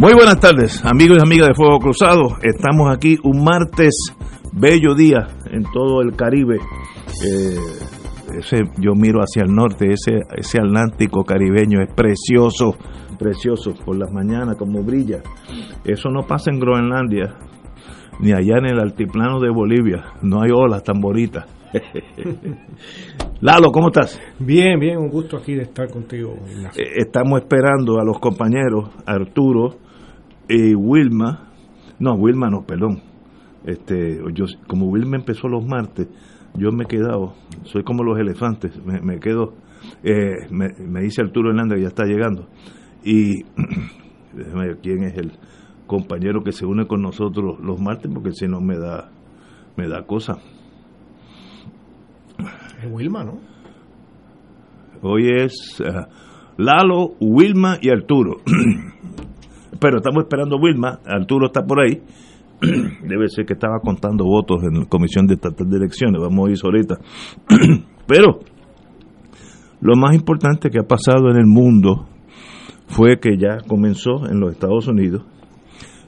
Muy buenas tardes, amigos y amigas de Fuego Cruzado. Estamos aquí un martes, bello día en todo el Caribe. Eh, ese, yo miro hacia el norte, ese, ese Atlántico caribeño es precioso, precioso por las mañanas, como brilla. Eso no pasa en Groenlandia, ni allá en el altiplano de Bolivia. No hay olas tan bonitas. Lalo, ¿cómo estás? Bien, bien, un gusto aquí de estar contigo. Ignacio. Eh, Estamos esperando a los compañeros Arturo y Wilma. No, Wilma no, perdón. Este, yo, como Wilma empezó los martes, yo me he quedado, soy como los elefantes, me, me quedo, eh, me, me dice Arturo Hernández que ya está llegando. Y déjame ver quién es el compañero que se une con nosotros los martes, porque si no me da, me da cosa. Es Wilma, ¿no? Hoy es eh, Lalo, Wilma y Arturo. Pero estamos esperando a Wilma, Arturo está por ahí. Debe ser que estaba contando votos en la Comisión de Estatal de Elecciones, vamos a ir ahorita. Pero lo más importante que ha pasado en el mundo fue que ya comenzó en los Estados Unidos,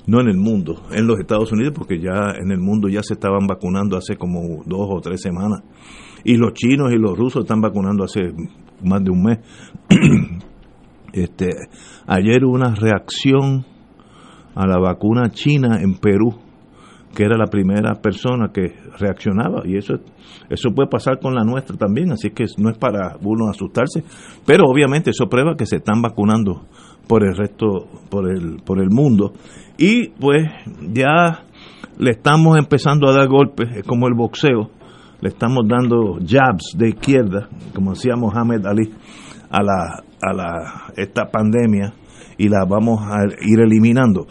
no en el mundo, en los Estados Unidos, porque ya en el mundo ya se estaban vacunando hace como dos o tres semanas. Y los chinos y los rusos están vacunando hace más de un mes. este, ayer hubo una reacción a la vacuna china en Perú, que era la primera persona que reaccionaba. Y eso, eso puede pasar con la nuestra también, así que no es para uno asustarse. Pero obviamente eso prueba que se están vacunando por el resto, por el, por el mundo. Y pues ya le estamos empezando a dar golpes, es como el boxeo, le estamos dando jabs de izquierda, como decía Mohamed Ali, a la, a la esta pandemia y la vamos a ir eliminando.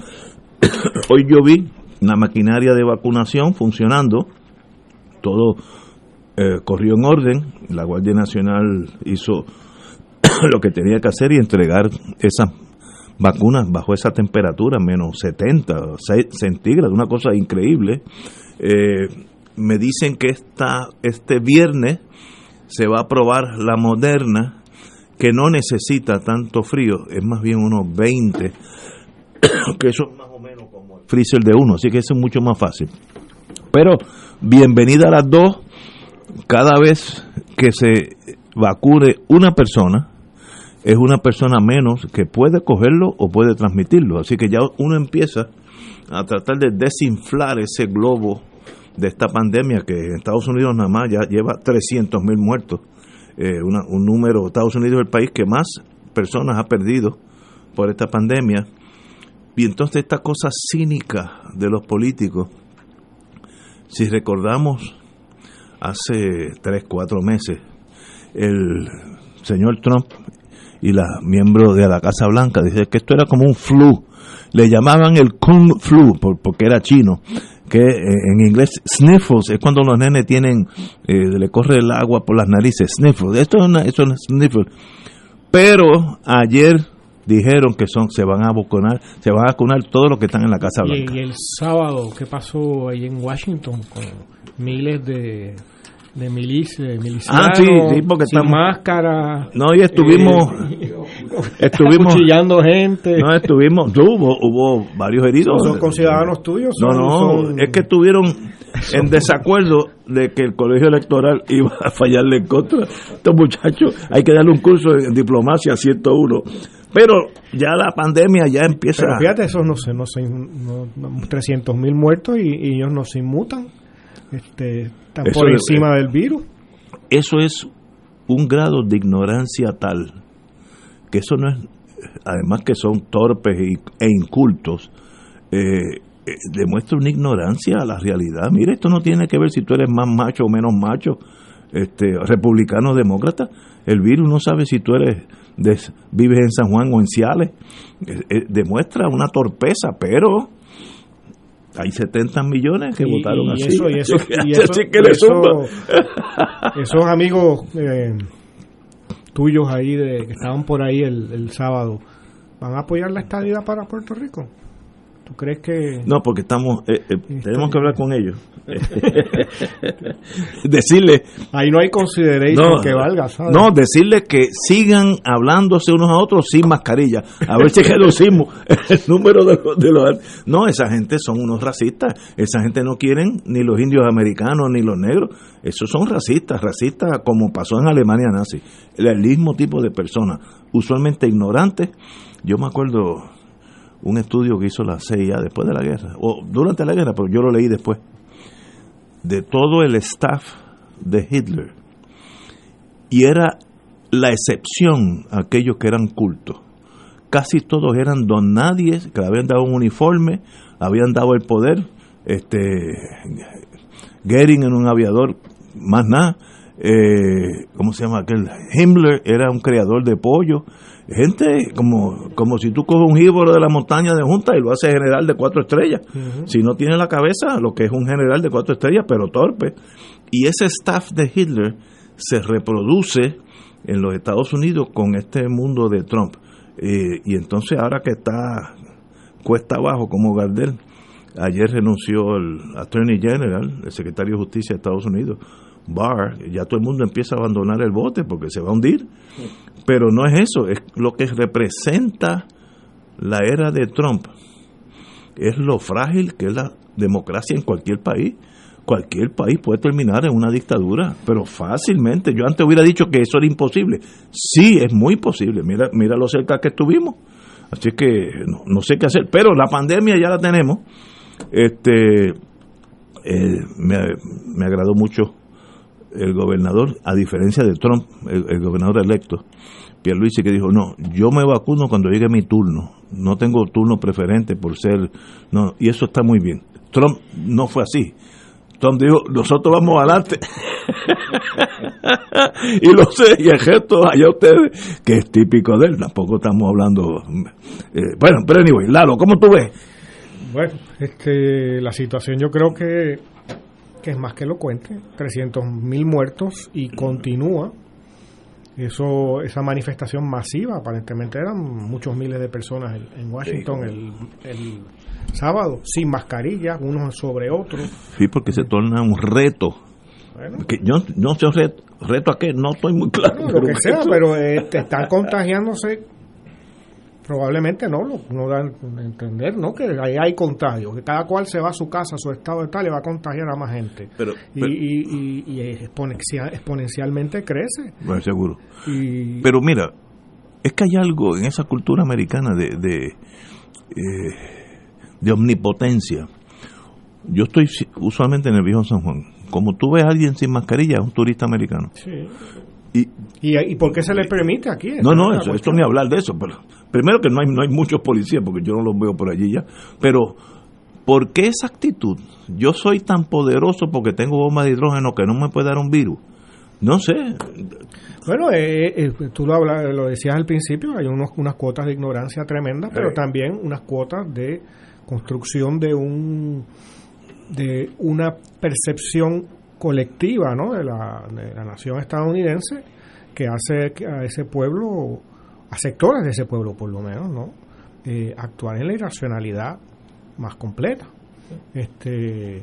Hoy yo vi una maquinaria de vacunación funcionando, todo eh, corrió en orden, la Guardia Nacional hizo lo que tenía que hacer y entregar esas vacunas bajo esa temperatura, menos 70 centígrados, una cosa increíble. Eh, me dicen que esta, este viernes se va a probar la moderna, que no necesita tanto frío, es más bien unos 20, que eso es más o menos como el freezer de uno, así que eso es mucho más fácil. Pero bienvenida a las dos, cada vez que se vacune una persona, es una persona menos que puede cogerlo o puede transmitirlo. Así que ya uno empieza a tratar de desinflar ese globo de esta pandemia que en Estados Unidos nada más ya lleva 300 mil muertos. Eh, una, un número, Estados Unidos es el país que más personas ha perdido por esta pandemia. Y entonces esta cosa cínica de los políticos, si recordamos hace 3, 4 meses, el señor Trump y la miembro de la Casa Blanca dice que esto era como un flu. Le llamaban el Kung Flu por, porque era chino, que eh, en inglés sniffles es cuando los nenes tienen, eh, le corre el agua por las narices, sniffles. Esto es una, eso es sniffle. Pero ayer dijeron que son se van a vacunar, se van a vacunar todos los que están en la Casa Blanca. Y, y el sábado, ¿qué pasó ahí en Washington con miles de de milicia, de milicianos, Ah, sí, sí, porque sin estamos- máscara. No, y estuvimos, eh, estuvimos, acuchillando gente. no estuvimos, hubo, hubo varios heridos. son conciudadanos tuyos. No, no, son- es que estuvieron en desacuerdo de que el colegio electoral iba a fallarle en contra. Estos muchachos, hay que darle un curso en diplomacia 101. Pero ya la pandemia ya empieza. Pero fíjate, esos no sé, no sé, no, no, 300 mil muertos y, y ellos no se inmutan. Este, están Eso por es- encima del virus. Eso es un grado de ignorancia tal que eso no es, además que son torpes y- e incultos, eh, eh, demuestra una ignorancia a la realidad. Mire, esto no tiene que ver si tú eres más macho o menos macho, este, republicano o demócrata. El virus no sabe si tú eres vives en San Juan o en Ciales. Eh, demuestra una torpeza, pero hay 70 millones que votaron así. Eso, y eso, y eso, esos amigos eh, tuyos ahí de, que estaban por ahí el, el sábado, ¿van a apoyar la estadía para Puerto Rico? ¿Tú crees que.? No, porque estamos. Eh, eh, tenemos que hablar con ellos. decirle. Ahí no hay consideración que valga, ¿sabes? No, decirle que sigan hablándose unos a otros sin mascarilla. A ver si reducimos el número de los, de los. No, esa gente son unos racistas. Esa gente no quieren ni los indios americanos ni los negros. Esos son racistas, racistas como pasó en Alemania nazi. El mismo tipo de personas, usualmente ignorantes. Yo me acuerdo un estudio que hizo la CIA después de la guerra, o durante la guerra, pero yo lo leí después, de todo el staff de Hitler. Y era la excepción aquellos que eran cultos. Casi todos eran don nadie, que le habían dado un uniforme, habían dado el poder. Este, Goering en un aviador, más nada. Eh, ¿Cómo se llama aquel? Himmler era un creador de pollo gente como, como si tú coges un jíbaro de la montaña de Junta y lo haces general de cuatro estrellas. Si no tiene la cabeza, lo que es un general de cuatro estrellas, pero torpe. Y ese staff de Hitler se reproduce en los Estados Unidos con este mundo de Trump. Eh, y entonces ahora que está cuesta abajo como Gardel, ayer renunció el Attorney General, el secretario de Justicia de Estados Unidos, Barr, ya todo el mundo empieza a abandonar el bote porque se va a hundir. Pero no es eso, es lo que representa la era de Trump. Es lo frágil que es la democracia en cualquier país. Cualquier país puede terminar en una dictadura, pero fácilmente. Yo antes hubiera dicho que eso era imposible. Sí, es muy posible. Mira, mira lo cerca que estuvimos. Así que no, sé qué hacer. Pero la pandemia ya la tenemos. Este, eh, me, me agradó mucho el gobernador, a diferencia de Trump, el, gobernador electo, Pierluisi, que dijo, no, yo me vacuno cuando llegue mi turno, no tengo turno preferente por ser, no, y eso está muy bien. Trump no fue así. Trump dijo, nosotros vamos adelante. y lo sé, y el gesto allá ustedes, que es típico de él, tampoco estamos hablando. Eh, bueno, pero anyway, Lalo, ¿cómo tú ves? Bueno, este, la situación yo creo que que es más que elocuente, 300.000 muertos y continúa. Eso, esa manifestación masiva, aparentemente eran muchos miles de personas en, Washington el, el, sábado, sin mascarilla, unos sobre otros. Sí, porque se torna un reto. que yo no sé reto, reto a qué, no estoy muy claro. lo que sea, pero eh, están contagiándose probablemente no, no dan a entender ¿no? que ahí hay contagio, que cada cual se va a su casa, a su estado de tal, y va a contagiar a más gente. Pero, y, y, exponencialmente crece. Bueno, seguro. pero mira, es que hay algo en esa cultura americana de, de, eh, de omnipotencia. Yo estoy usualmente en el viejo San Juan. Como tú ves a alguien sin mascarilla, es un turista americano. Sí. Y, ¿Y, por qué se le permite aquí? No, no, eso, esto ni hablar de eso. Pero primero que no hay, no hay muchos policías, porque yo no los veo por allí ya. Pero, ¿por qué esa actitud? Yo soy tan poderoso porque tengo bomba de hidrógeno que no me puede dar un virus. No sé. Bueno, eh, eh, eh, tú lo, lo decías al principio, hay unos, unas cuotas de ignorancia tremendas, pero también unas cuotas de construcción de un de una percepción colectiva ¿no? de, la, de la nación estadounidense que hace a ese pueblo, a sectores de ese pueblo por lo menos, ¿no? Eh, actuar en la irracionalidad más completa. Este,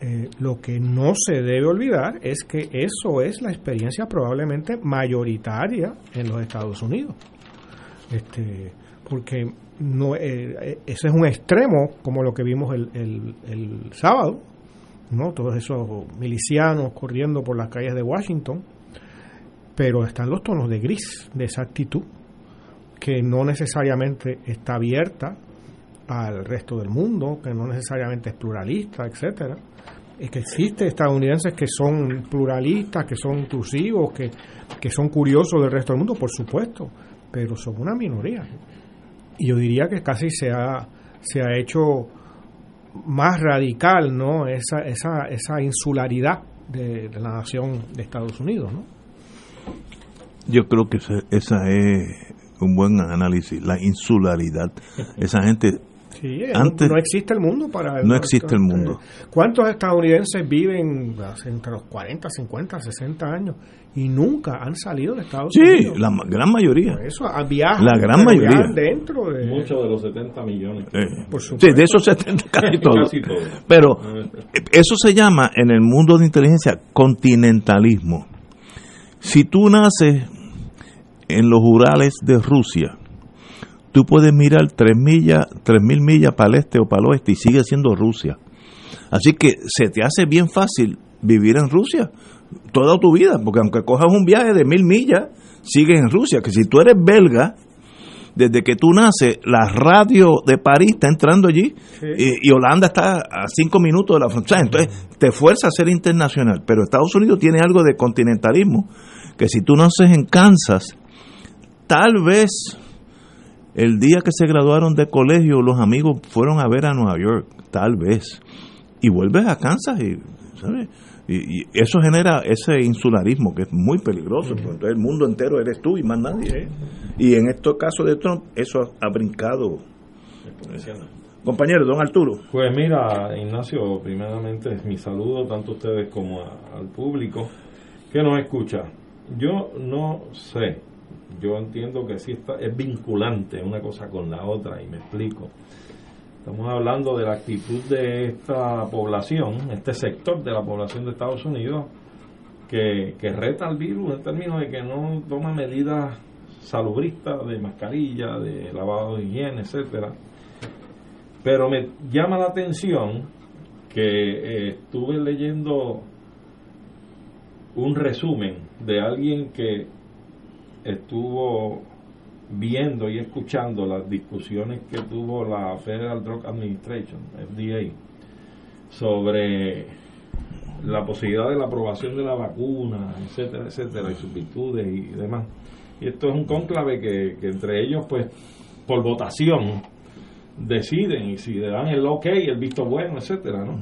eh, lo que no se debe olvidar es que eso es la experiencia probablemente mayoritaria en los Estados Unidos. Este, porque no, eh, ese es un extremo como lo que vimos el, el, el sábado, ¿no? todos esos milicianos corriendo por las calles de Washington, pero están los tonos de gris de esa actitud que no necesariamente está abierta al resto del mundo, que no necesariamente es pluralista, etcétera. Es que existe estadounidenses que son pluralistas, que son inclusivos, que, que son curiosos del resto del mundo, por supuesto, pero son una minoría. Y yo diría que casi se ha, se ha hecho más radical, ¿no? Esa, esa, esa insularidad de, la nación de Estados Unidos, ¿no? Yo creo que esa, esa es un buen análisis, la insularidad. Esa gente Sí, eh, antes, no existe el mundo para... No existe el mundo. ¿Cuántos estadounidenses viven entre los 40, 50, 60 años y nunca han salido de Estados Unidos? Sí, la gran mayoría. eso, viajan. La gran mayoría. Dentro de... Muchos de los 70 millones. Eh, sí, de esos 70 casi todos. Pero eso se llama en el mundo de inteligencia continentalismo. Si tú naces en los Urales de Rusia, tú puedes mirar tres millas, tres mil millas para el este o para el oeste y sigue siendo Rusia. Así que se te hace bien fácil vivir en Rusia toda tu vida, porque aunque cojas un viaje de mil millas, sigues en Rusia. Que si tú eres belga, desde que tú naces, la radio de París está entrando allí y, Holanda está a cinco minutos de la frontera. Entonces te fuerza a ser internacional. Pero Estados Unidos tiene algo de continentalismo, que si tú naces en Kansas, tal vez el día que se graduaron de colegio, los amigos fueron a ver a Nueva York, tal vez. Y vuelves a Kansas y, Y, eso genera ese insularismo que es muy peligroso. Entonces el mundo entero eres tú y más nadie. Y en estos casos de Trump, eso ha, brincado. Compañero, don Arturo. Pues mira, Ignacio, primeramente mi saludo tanto a ustedes como al público que nos escucha. Yo no sé yo entiendo que sí está, es vinculante una cosa con la otra y me explico. Estamos hablando de la actitud de esta población, este sector de la población de Estados Unidos, que, que reta al virus en términos de que no toma medidas salubristas de mascarilla, de lavado de higiene, etcétera. Pero me llama la atención que eh, estuve leyendo un resumen de alguien que estuvo viendo y escuchando las discusiones que tuvo la Federal Drug Administration, FDA, sobre la posibilidad de la aprobación de la vacuna, etcétera, etcétera, y sus virtudes y demás. Y esto es un cónclave que, entre ellos, pues, por votación, deciden y si le dan el ok, el visto bueno, etcétera, ¿no?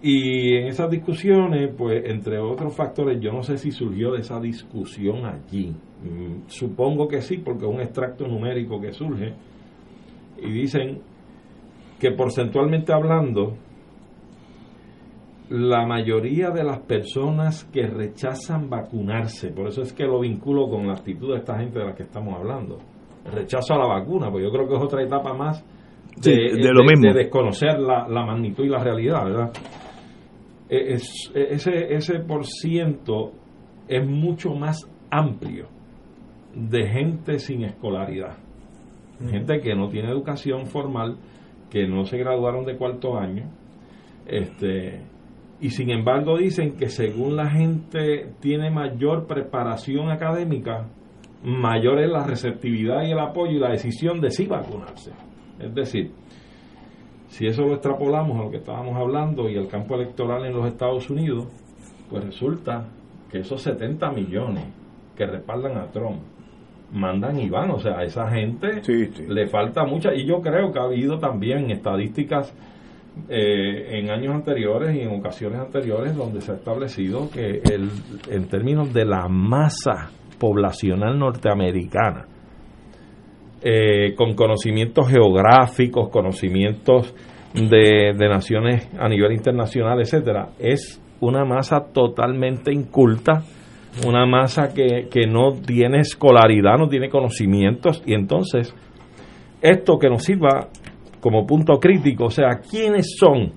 Y en esas discusiones, pues, entre otros factores, yo no sé si surgió de esa discusión allí, supongo que sí, porque es un extracto numérico que surge. Y dicen que porcentualmente hablando, la mayoría de las personas que rechazan vacunarse, por eso es que lo vinculo con la actitud de esta gente de la que estamos hablando, rechazo a la vacuna, pues yo creo que es otra etapa más de, lo mismo. de desconocer la, la, magnitud y la realidad, ¿verdad? E, es, e, ese, ese por ciento es mucho más amplio de gente sin escolaridad, gente que no tiene educación formal, que no se graduaron de cuarto año, este, y sin embargo dicen que según la gente tiene mayor preparación académica, mayor es la receptividad y el apoyo y la decisión de sí vacunarse. Es decir, si eso lo extrapolamos a lo que estábamos hablando y al campo electoral en los Estados Unidos, pues resulta que esos 70 millones que respaldan a Trump mandan y van, o sea, a esa gente le falta mucha, y yo creo que ha habido también estadísticas eh, en años anteriores y en ocasiones anteriores donde se ha establecido que el, en términos de la masa poblacional norteamericana, eh, con conocimientos geográficos, conocimientos de, de naciones a nivel internacional, etcétera, es una masa totalmente inculta, una masa que, que no tiene escolaridad, no tiene conocimientos, y entonces esto que nos sirva como punto crítico, o sea, ¿quiénes son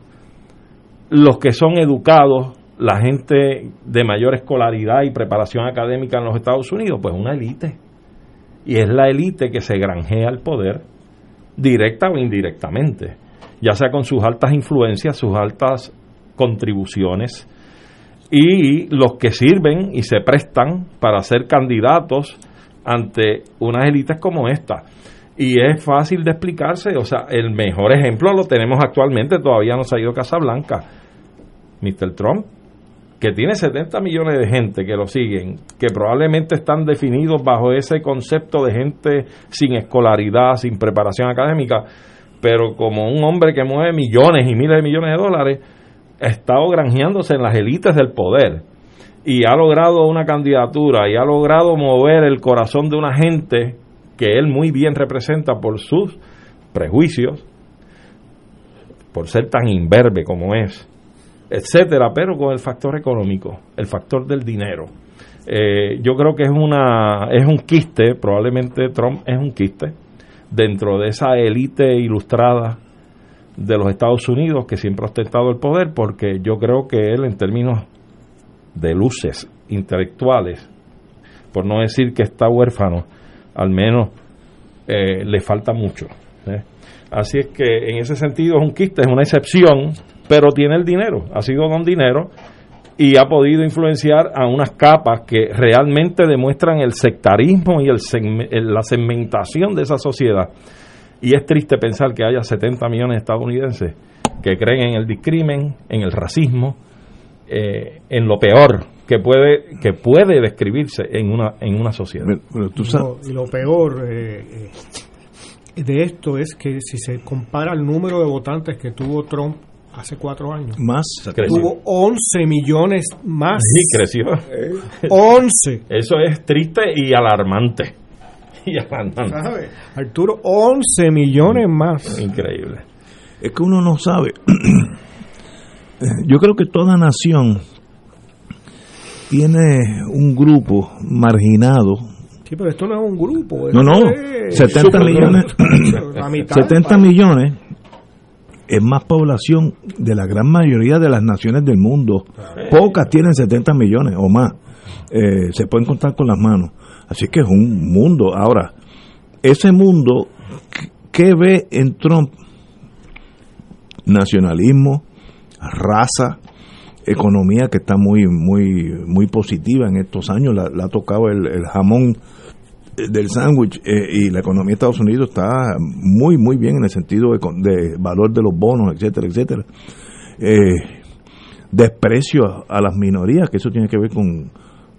los que son educados, la gente de mayor escolaridad y preparación académica en los Estados Unidos? Pues una élite. Y es la élite que se granjea el poder, directa o indirectamente, ya sea con sus altas influencias, sus altas contribuciones y los que sirven y se prestan para ser candidatos ante unas élites como esta. Y es fácil de explicarse, o sea, el mejor ejemplo lo tenemos actualmente, todavía no se ha ido Casablanca, Mr. Trump, que tiene 70 millones de gente que lo siguen, que probablemente están definidos bajo ese concepto de gente sin escolaridad, sin preparación académica, pero como un hombre que mueve millones y miles de millones de dólares, ha estado granjeándose en las élites del poder. y ha logrado una candidatura y ha logrado mover el corazón de una gente que él muy bien representa por sus prejuicios, por ser tan imberbe como es, etcétera, pero con el factor económico, el factor del dinero. Eh, yo creo que es una es un quiste, probablemente Trump es un quiste dentro de esa élite ilustrada de los Estados Unidos que siempre ha ostentado el poder, porque yo creo que él en términos de luces intelectuales, por no decir que está huérfano, al menos eh, le falta mucho. ¿eh? Así es que en ese sentido es un quiste, es una excepción, pero tiene el dinero, ha sido don dinero y ha podido influenciar a unas capas que realmente demuestran el sectarismo y el, la segmentación de esa sociedad. Y es triste pensar que haya 70 millones de estadounidenses que creen en el discrimen, en el racismo, eh, en lo peor que puede que puede describirse en una en una sociedad. y lo peor eh, eh, de esto es que si se compara el número de votantes que tuvo Trump hace cuatro años. Más. Tuvo 11 millones más. Sí, creció. 11. Eso es triste y alarmante. Y. Arturo, 11 millones más. Increíble. Es que uno no sabe. Yo creo que toda nación tiene un grupo marginado. Sí, pero esto no es un grupo. No, no. 70 millones. 70 millones es más población de la gran mayoría de las naciones del mundo. Pocas tienen 70 millones o más. Eh, se pueden contar con las manos. Así que es un mundo. Ahora, ese mundo, ¿qué ve en Trump? Nacionalismo, raza, economía que está muy muy muy positiva en estos años. La, ha tocado el, el jamón del sándwich eh, y la economía de Estados Unidos está muy, muy bien en el sentido de, valor de los bonos, etcétera, etcétera. Eh, desprecio a, las minorías, que eso tiene que ver con,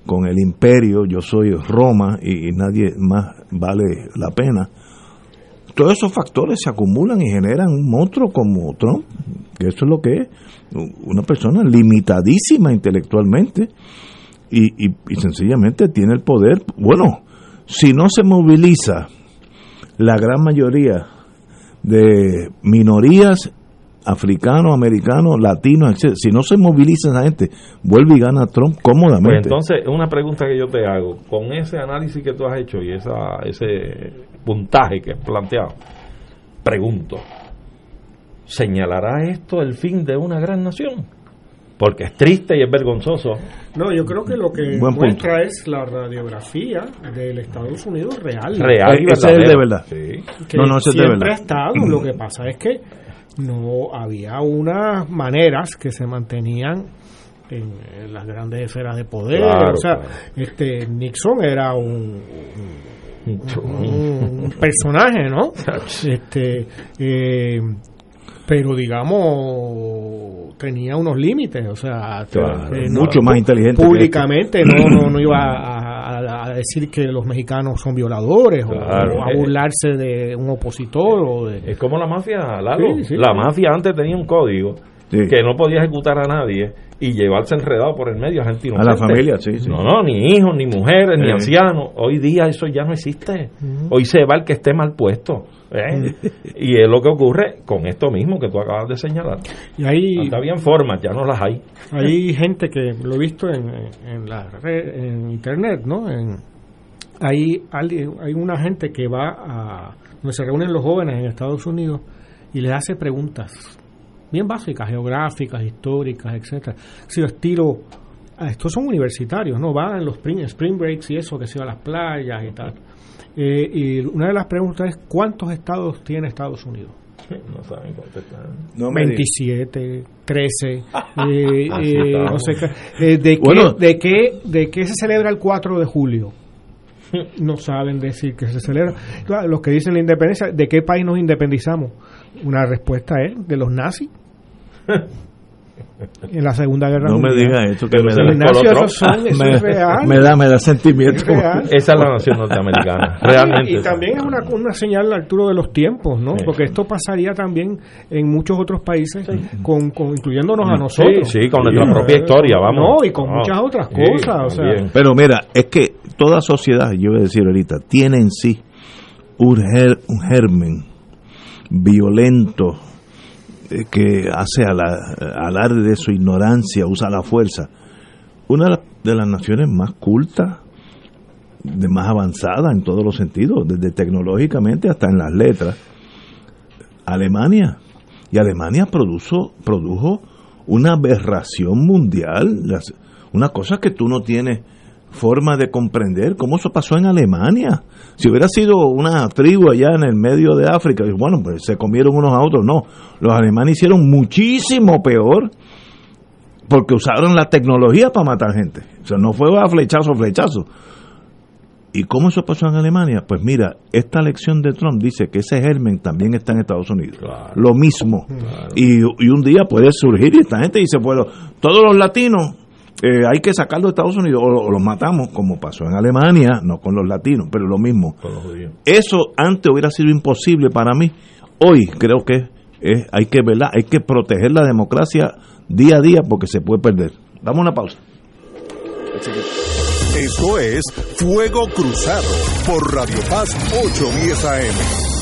con el imperio, yo soy Roma y, nadie más vale la pena. Todos esos factores se acumulan y generan un monstruo como Trump, que eso es lo que es, una persona limitadísima intelectualmente y, y, y sencillamente tiene el poder, bueno, si no se moviliza la gran mayoría de minorías africanos, americanos, latinos, etc. Si no se moviliza esa gente, vuelve y gana Trump cómodamente. Pues entonces, una pregunta que yo te hago, con ese análisis que tú has hecho y esa, ese puntaje que has planteado, pregunto, ¿señalará esto el fin de una gran nación? porque es triste y es vergonzoso. No, yo creo que lo que muestra es la radiografía del Estados Unidos real. Real y ese es de verdad. Sí. no, no, ese es de verdad. ha estado. Lo que pasa es que no había unas maneras que se mantenían en, las grandes esferas de poder. o sea, este Nixon era un, un, personaje, ¿no? este eh, pero digamos tenía unos límites, o sea, eh, mucho más inteligente. Públicamente no, no, iba a, decir que los mexicanos son violadores o, a burlarse de un opositor. O Es como la mafia, Lalo. la mafia antes tenía un código que no podía ejecutar a nadie y llevarse enredado por el medio a gente A la familia, sí, No, no, ni hijos, ni mujeres, ni ancianos. Hoy día eso ya no existe. Hoy se va el que esté mal puesto. ¿eh? y es lo que ocurre con esto mismo que tú acabas de señalar. Y ahí habían formas, ya no las hay. Hay gente que lo he visto en, en la red, en internet, ¿no? En, hay, hay una gente que va a donde se reúnen los jóvenes en Estados Unidos y les hace preguntas bien básicas, geográficas, históricas, etcétera. Si estilo estos son universitarios, ¿no? Van en los spring, spring breaks y eso, que se va a las playas y tal. Eh, y una de las preguntas es, ¿cuántos estados tiene Estados Unidos? No saben contestar. 27, 13, eh, eh, no sé qué. ¿de, qué, de, qué, ¿De qué se celebra el 4 de julio? No saben decir que se celebra. los que dicen la independencia, ¿de qué país nos independizamos? Una respuesta es de los nazis. En la Segunda Guerra no Mundial. me diga eso, que me da, Ignacio, eso, son, eso me, es real. me da, me da sentimiento. Es. Esa es la nación norteamericana. Realmente. Y, y también es una, una señal, Arturo, de los tiempos, ¿no? Sí. Porque esto pasaría también en muchos otros países, con, con- incluyéndonos a nosotros. Sí, sí, con nuestra propia historia, vamos. No, y con No. muchas otras Sí, cosas. o sea, también. Pero mira, es que toda sociedad, yo voy a decir ahorita, tiene en sí un, ger- un germen violento que hace ala- alarde de su ignorancia, usa la fuerza. Una de las, naciones más cultas, de más avanzada en todos los sentidos, desde tecnológicamente hasta en las letras, Alemania. Y Alemania produjo, produjo una aberración mundial, una cosa que tú no tienes forma de comprender cómo eso pasó en Alemania. Si hubiera sido una tribu allá en el medio de África, bueno, pues se comieron unos a otros. No, los alemanes hicieron muchísimo peor porque usaron la tecnología para matar gente. O sea, no fue a flechazo, flechazo. ¿Y cómo eso pasó en Alemania? Pues mira, esta elección de Trump dice que ese germen también está en Estados Unidos. Claro. Lo mismo. Y, y un día puede surgir y esta gente dice, bueno, todos los latinos eh, hay que sacarlos de Estados Unidos o, o los matamos, como pasó en Alemania, no con los latinos, pero lo mismo. Con los judíos. Eso antes hubiera sido imposible para mí. Hoy creo que es- hay que ¿verdad? hay que proteger la democracia día a día porque se puede perder. Damos una pausa. Esto es Fuego Cruzado por Radio Paz 810 AM.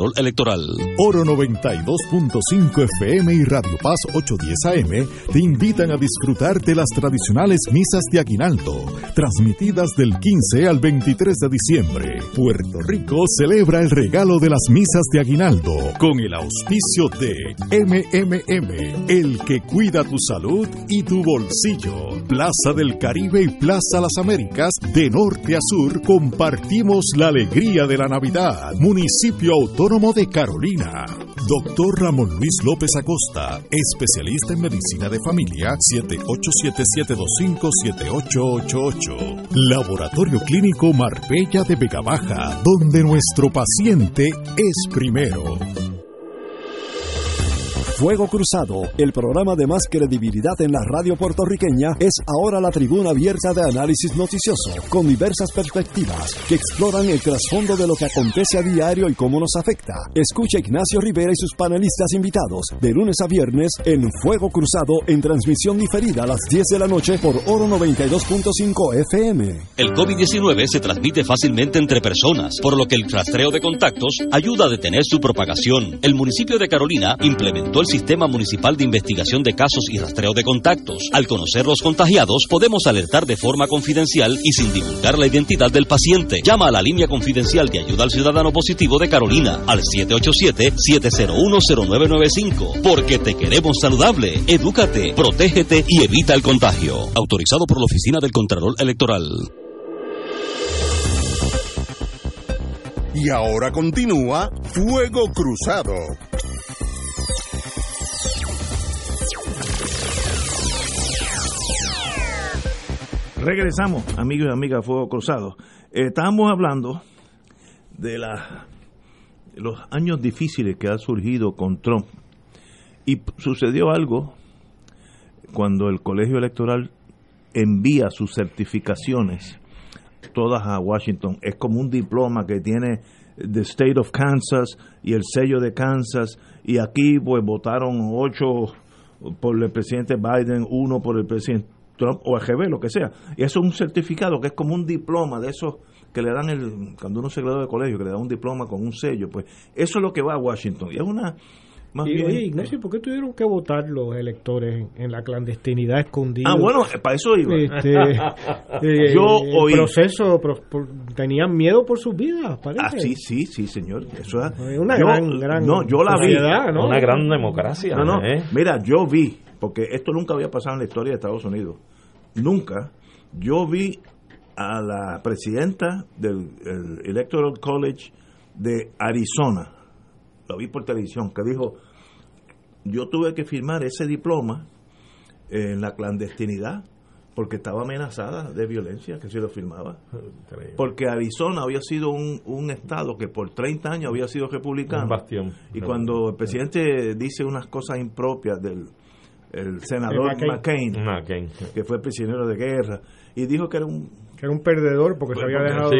Electoral. Oro 92.5 FM y Radio Paz 810 AM te invitan a disfrutar de las tradicionales misas de Aguinaldo, transmitidas del 15 al 23 de diciembre. Puerto Rico celebra el regalo de las misas de Aguinaldo con el auspicio de MMM, el que cuida tu salud y tu bolsillo. Plaza del Caribe y Plaza Las Américas, de norte a sur, compartimos la alegría de la Navidad. Municipio Autónomo de Carolina. Doctor Ramón Luis López Acosta, especialista en medicina de familia, 787-725-7888. Laboratorio Clínico Marbella de Vega Baja, donde nuestro paciente es primero. Fuego Cruzado, el programa de más credibilidad en la radio puertorriqueña, es ahora la tribuna abierta de análisis noticioso, con diversas perspectivas que exploran el trasfondo de lo que acontece a diario y cómo nos afecta. Escucha Ignacio Rivera y sus panelistas invitados de lunes a viernes en Fuego Cruzado en transmisión diferida a las 10 de la noche por Oro 92.5 FM. El COVID-19 se transmite fácilmente entre personas, por lo que el rastreo de contactos ayuda a detener su propagación. El municipio de Carolina implementó el Sistema Municipal de Investigación de Casos y Rastreo de Contactos. Al conocer los contagiados, podemos alertar de forma confidencial y sin divulgar la identidad del paciente. Llama a la línea confidencial de ayuda al ciudadano positivo de Carolina al 787-701-0995. Porque te queremos saludable. Edúcate, protégete y evita el contagio. Autorizado por la Oficina del Contralor Electoral. Y ahora continúa Fuego Cruzado. Regresamos, amigos y amigas Fuego Cruzado. Eh, estábamos hablando de la- los años difíciles que han surgido con Trump. Y sucedió algo cuando el colegio electoral envía sus certificaciones todas a Washington. Es como un diploma que tiene the state of Kansas y el sello de Kansas y aquí pues votaron ocho por el presidente Biden, uno por el presidente Trump o AGB, lo que sea. Y eso es un certificado que es como un diploma de esos que le dan el cuando uno se gradúa de colegio, que le dan un diploma con un sello, pues eso es lo que va a Washington. Y es una y, oye, Ignacio, ¿por qué tuvieron que votar los electores en, la clandestinidad escondida? Ah, bueno, para eso iba. Este, eh, Yo el proceso, tenían miedo por sus vidas, parece. Ah, sí, sí, sí, señor. Eso es una gran, gran no, yo la vi. Una gran democracia. No, no, ¿eh? mira, yo vi, porque esto nunca había pasado en la historia de Estados Unidos. Nunca. Yo vi a la presidenta del Electoral College de Arizona lo vi por televisión, que dijo, yo tuve que firmar ese diploma en la clandestinidad porque estaba amenazada de violencia, que si lo firmaba. Porque Arizona había sido un, estado que por 30 años había sido republicano. Y cuando el presidente dice unas cosas impropias del el senador McCain, que fue prisionero de guerra, y dijo que era un que era un perdedor porque se había dejado,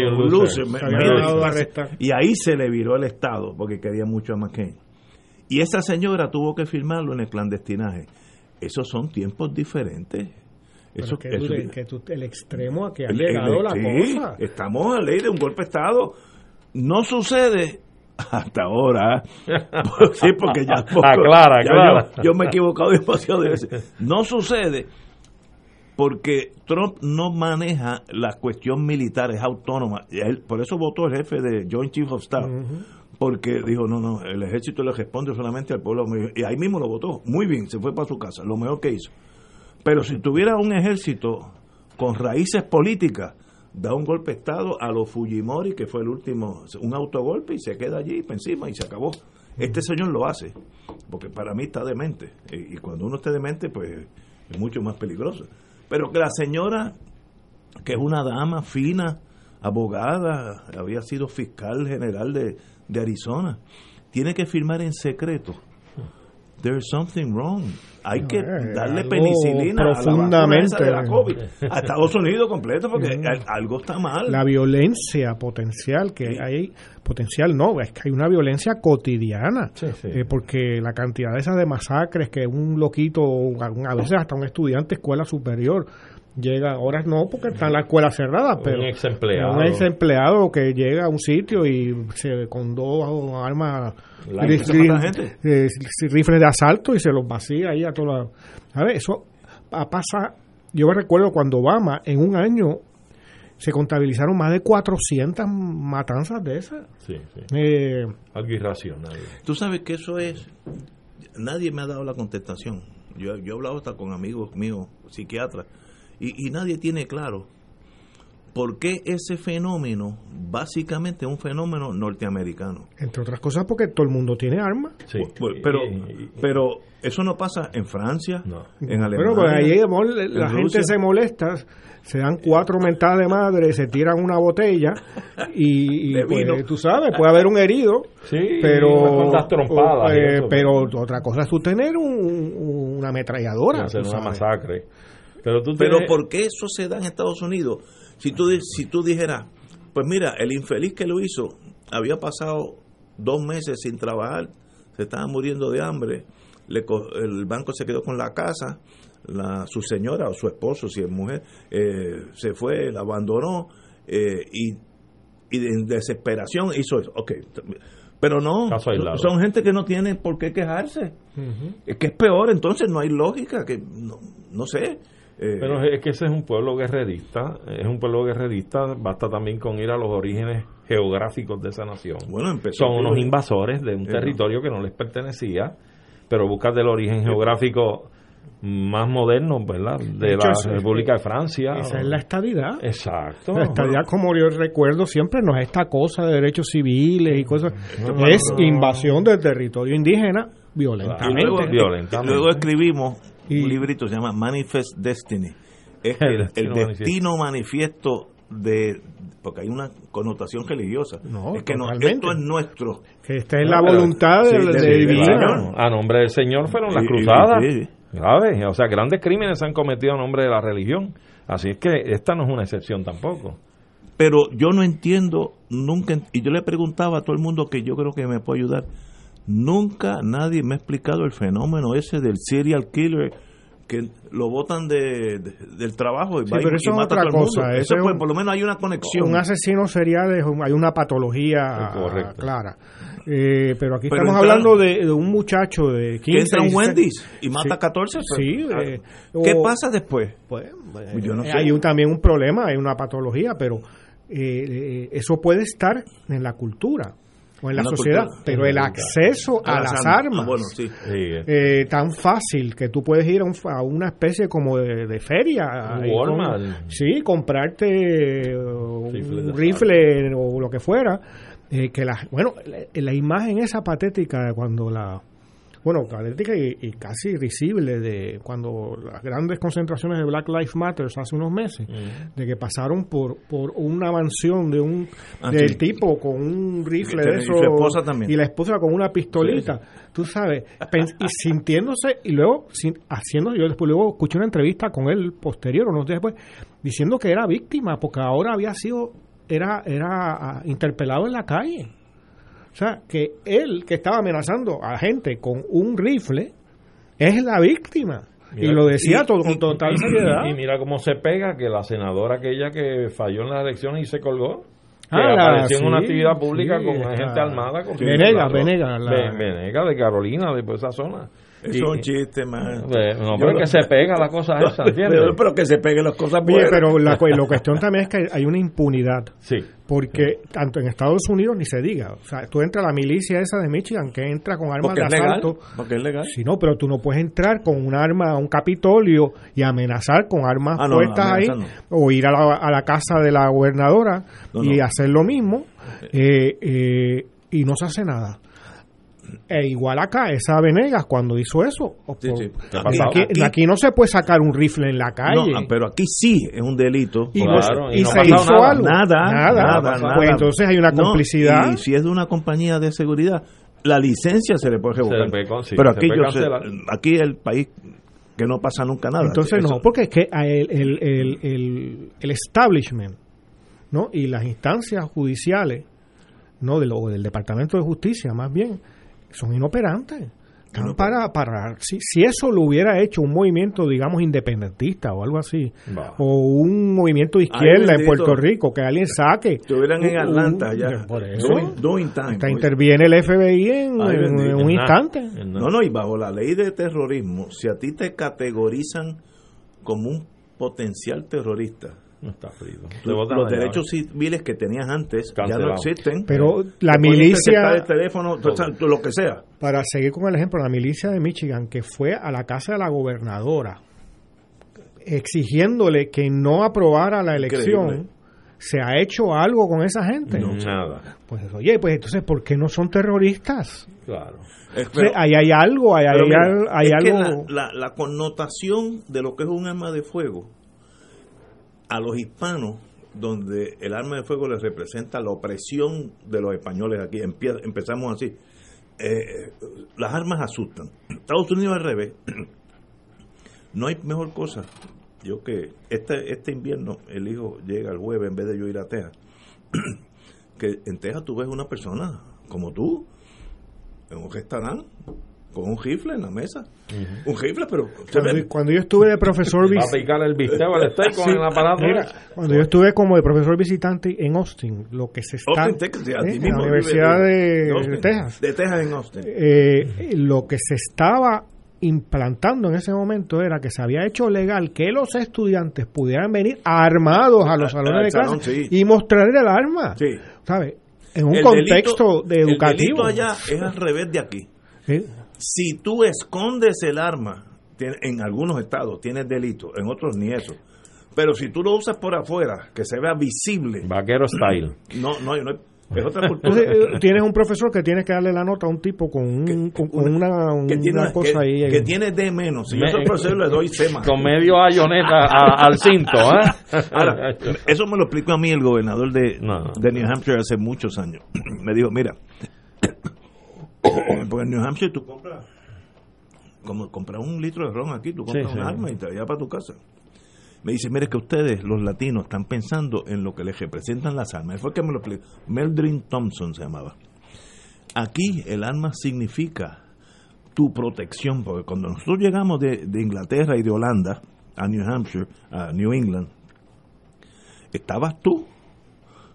Y ahí se le viró el Estado porque quería mucho a McCain. Y esa señora tuvo que firmarlo en el clandestinaje. Esos son tiempos diferentes. Eso, que, el extremo a que ha llegado la cosa. Estamos a ley de un golpe de Estado. No sucede hasta ahora. sí, porque ya. Poco, Yo, me he equivocado demasiado de veces. No sucede porque Trump no maneja la cuestión militar, es autónoma. Él, por eso votó el jefe de Joint Chief of Staff, porque dijo, no, no, el ejército le responde solamente al pueblo. Y ahí mismo lo votó. Muy bien, se fue para su casa, lo mejor que hizo. Pero si tuviera un ejército con raíces políticas, da un golpe de Estado a los Fujimori, que fue el último, un autogolpe y se queda allí para encima y se acabó. Este señor lo hace, porque para mí está demente. Y, y cuando uno esté demente, pues es mucho más peligroso. Pero que la señora, que es una dama fina, abogada, había sido fiscal general de, Arizona, tiene que firmar en secreto. There's something wrong. Hay que eh, darle penicilina profundamente a la, COVID a Estados Unidos completo porque mm. algo está mal. La violencia potencial que hay, potencial no, es que hay una violencia cotidiana. Eh, porque la cantidad de esas de masacres que un loquito, a veces hasta un estudiante de escuela superior, llega, ahora no porque está en la escuela cerrada, pero un ex empleado, un ex empleado que llega a un sitio y se con dos armas eh, rifles de asalto y se los vacía ahí a toda a ver eso pasa yo me recuerdo cuando Obama en un año se contabilizaron más de 400 matanzas de esas. Sí, sí. Eh, algo irracional. Tú sabes que eso es nadie me ha dado la contestación. Yo, yo he hablado hasta con amigos míos psiquiatras y, nadie tiene claro por qué ese fenómeno básicamente es un fenómeno norteamericano. Entre otras cosas porque todo el mundo tiene armas. Sí. pero, pero eso no pasa en Francia, en Alemania. Bueno, pues ahí la gente se molesta, se dan cuatro mentadas de madre, se tiran una botella y, pues, tú sabes, puede haber un herido, pero, eh, pero otra cosa es tú tener una ametralladora. Hacer una masacre. Pero, tú Pero ¿por qué eso se da en Estados Unidos? Si tú, si tú dijeras, pues mira, el infeliz que lo hizo había pasado dos meses sin trabajar, se estaba muriendo de hambre, le, el banco se quedó con la casa, la, su señora o su esposo, si es mujer, eh, se fue, la abandonó eh, y, y en desesperación hizo eso. Ok, pero no, son gente que no tiene por qué quejarse. Es que es peor, entonces no hay lógica, que no, no sé. Eh, Pero es que ese es un pueblo guerrerista, es un pueblo guerrerista, basta también con ir a los orígenes geográficos de esa nación. Bueno, Son unos invasores de un territorio que no les pertenecía, pero buscas del origen geográfico más moderno, ¿verdad? De, la República de Francia. Esa es la estadidad. Exacto. La estadidad, como yo recuerdo, siempre no es esta cosa de derechos civiles y cosas. es invasión del territorio indígena violentamente. violentamente. luego escribimos un librito se llama Manifest Destiny. Es el, destino, manifiesto. de porque hay una connotación religiosa. No, es que no, esto es nuestro que esta es la voluntad del, Señor a nombre del Señor fueron las cruzadas. o sea grandes crímenes se han cometido a nombre de la religión. Así es que esta no es una excepción tampoco. Pero yo no entiendo, nunca, y yo le preguntaba a todo el mundo que yo creo que me puede ayudar, nunca nadie me ha explicado el fenómeno ese del serial killer que lo botan de, de- del trabajo y, Sí, va pero y eso mata otra a todo el cosa, mundo. eso Eso, es pues, un- por lo menos hay una conexión. Un asesino serial es un- hay una patología correcto. clara. Eh, pero aquí Pero estamos entra- hablando de, de un muchacho de 15 que entra en 16 Wendy's y mata Sí. a 14. pues, Sí, ah, eh, ¿Qué o- pasa después? Pues, eh, Yo no sé. hay un- también un problema, hay una patología, pero eh, eh, eso puede estar en la cultura o en la sociedad, cultura. pero el acceso a, las armas, Ah, bueno, sí. Sí, eh. tan fácil que tú puedes ir a, un- a una especie como de, de feria con- sí comprarte Rifle de un rifle o lo que fuera eh, que la bueno la, la imagen esa patética de cuando la bueno, patética y, y casi risible de cuando las grandes concentraciones de Black Lives Matter hace unos meses, de que pasaron por por una mansión de un Ah, del sí. tipo con un rifle Y de su eso esposa también. y la esposa con una pistolita, tú sabes, y sintiéndose y luego sin- haciendo yo después luego escuché una entrevista con él posterior unos días después diciendo que era víctima porque ahora había sido era era ah, interpelado en la calle. O sea, que él que estaba amenazando a gente con un rifle es la víctima. y lo decía y- todo, con total seriedad. Y mira cómo se pega que la senadora aquella que falló en las elecciones y se colgó, que Ah, la- apareció en una sí, actividad pública sí, con esta- gente armada. Con Venegas, claro. Venegas, la- Ve- Venegas de Carolina, de esa zona. Y- es un chiste, man. No, pero que se pega la cosa esa, ¿entiendes? Pero, pero que se peguen las cosas Oye, buenas. pero la, la cuestión también es que hay una impunidad. Sí. Porque tanto en Estados Unidos ni se diga. O sea, tú entras a la milicia esa de Michigan que entra con armas porque de es legal. asalto. Porque es legal. Si no, pero tú no puedes entrar con un arma a un capitolio y amenazar con armas Ah, puestas no, ahí. O ir a la, a la casa de la gobernadora No, y hacer lo mismo. eh, eh, y no se hace nada. E igual acá, esa Venegas cuando hizo eso. o Sí, por- aquí, Aquí- aquí no se puede sacar un rifle en la calle. No, ah, pero aquí sí es un delito. y, Claro, no- y y no ha se hizo nada. algo. Nada, nada, Pues nada. entonces hay una No, complicidad. y si es de una compañía de seguridad, la licencia se le puede revocar. sí, pero aquí yo sé, aquí el país que no pasa nunca nada. Entonces Eso- no, porque es que el, el, el, el- el establishment ¿no? y las instancias judiciales no de lo, o del Departamento de Justicia más bien son inoperantes. Están para, para si, si eso lo hubiera hecho un movimiento, digamos, independentista o algo así, o un movimiento de izquierda en. Puerto Rico, que alguien saque. Estuvieran en Atlanta un- ya. Por eso. Doing, time. Oye. interviene el FBI en, Ay, en- bendito. en un instante. en. No, no, y bajo la ley de terrorismo, si a ti te categorizan como un potencial terrorista, No está botan los derechos civiles que tenías antes ya no existen. Pero la Te pueden milicia, el teléfono, lo que sea. para seguir con el ejemplo, la milicia de Michigan que fue a la casa de la gobernadora exigiéndole que no aprobara la elección, Increíble. ¿se ha hecho algo con esa gente? Nada. Pues oye, pues entonces, ¿por qué no son terroristas? Claro. Es- O sea, ahí hay algo, ahí hay, pero mira, al- hay es que algo... la, la- la connotación de lo que es un arma de fuego a los hispanos, donde el arma de fuego les representa la opresión de los españoles aquí, empezamos así. Eh, las armas asustan. Estados Unidos al revés. No hay mejor cosa. Yo que este este invierno el hijo llega el jueves en vez de yo ir a Texas. que en Texas tú ves una persona como tú en un restaurante con un rifle en la mesa. Un rifle, pero Cuando, yo estuve de profesor visitante... picar el bistec al steak con el aparato. Mira, cuando yo estuve como de profesor visitante en Austin, lo que se está Austin, Texas, ¿eh? en mismo la Universidad de, Austin. de Texas, De Texas en Austin. eh, lo que se estaba implantando en ese momento era que se había hecho legal que los estudiantes pudieran venir armados a los Al- salones al de salón, clase sí. y mostrar el arma, Sí. ¿sabes? En un El contexto delito- de educativo. El delito allá es al revés de aquí. Sí. Si tú escondes el arma, tiene- en algunos estados tienes delito, en otros ni eso. Pero si tú lo usas por afuera, que se vea visible, Vaquero style. no, no, no es otra cultura. Entonces, eh, tienes un profesor que tiene que darle la nota a un tipo con, un- con, con una, que tiene, una cosa que, ahí. que tiene D menos. Si yo soy profesor, le doy C más. Con medio ayoneta a- al cinto, ¿eh? Ahora, eso me lo explicó a mí el gobernador de, No. de New Hampshire hace muchos años. Me dijo, mira, porque en New Hampshire tú compras, como compras un litro de ron aquí, tú compras Sí, un sí. arma y te llevas para tu casa. me dice, mire que ustedes, los latinos, están pensando en lo que les representan las armas. Él fue que me lo explicó. Meldrin Thompson se llamaba. Aquí el arma significa tu protección, porque cuando nosotros llegamos de, de Inglaterra y de Holanda a New Hampshire, a New England, estabas tú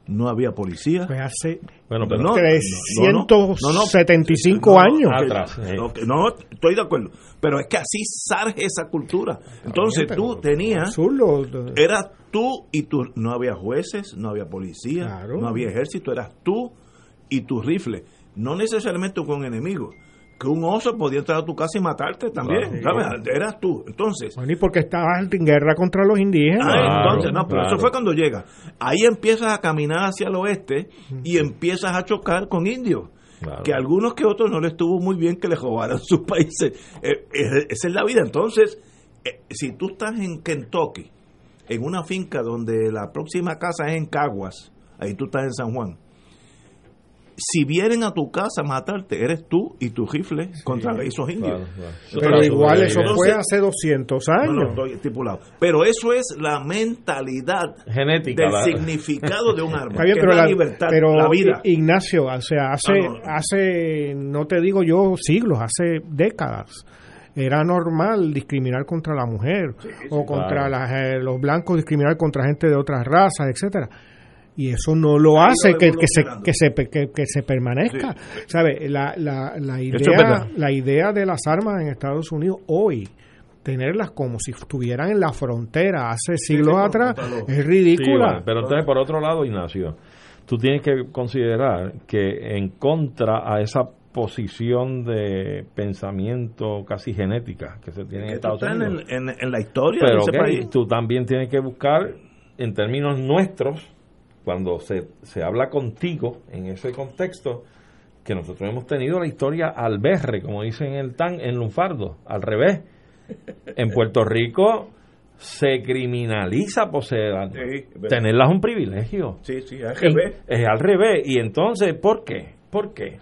no había policía. Pues hace Bueno, pero No, 375 no, no, años. Atrás, eh. no, estoy de acuerdo. Pero es que así surge esa cultura. Entonces tú tenías, eras tú y tú, no había jueces, no había policía, Claro. no había ejército, eras tú y tu rifle. No necesariamente con enemigos. Que un oso podía entrar a tu casa y matarte también. ¿sabes? Eras tú. Entonces, Bueno, y porque estabas en guerra contra los indígenas. Ah, Claro, entonces, no, pero claro. eso fue cuando llega. Ahí empiezas a caminar hacia el oeste y empiezas a chocar con indios. Claro. Que a algunos que otros no les estuvo muy bien que les robaran sus países. Eh, eh, esa es la vida. Entonces, eh, si tú estás en Kentucky, en una finca donde la próxima casa es en Caguas, ahí tú estás en San Juan. Si vienen a tu casa a matarte, eres tú y tu rifle contra esos indios. Claro, claro. Pero igual eso Entonces- fue hace 200 No, años. no, estoy estipulado. Pero eso es la mentalidad Genética. del significado de un arma. Está bien, que pero, es la, la, libertad, pero la vida. Ignacio, o sea, hace, Ah, no. hace, no te digo yo siglos, hace décadas, era normal discriminar contra la mujer o contra claro. las, eh, los blancos, discriminar contra gente de otras razas, etcétera. Y eso no lo Ha hace que, que, se, que, se, que, que se permanezca. ¿Sabe? La, la, la, idea, la idea de las armas en Estados Unidos hoy, tenerlas como si estuvieran en la frontera hace siglos sí, atrás, es Sí, ridícula. bueno, pero entonces, por otro lado, Ignacio, tú tienes que considerar que en contra a esa posición de pensamiento casi genética que se tiene en Estados estás en, Unidos. en- en la historia Pero de ese ok, país. tú también tienes que buscar, en términos nuestros, cuando se, se habla contigo en ese contexto, que nosotros hemos tenido la historia al berre, como dicen en el TAN, en Lunfardo, al revés. En Puerto Rico se criminaliza poseer armas. Sí. Tenerlas es un privilegio. Sí, sí, En- AGB. Es al revés. Y entonces, ¿por qué? ¿Por qué?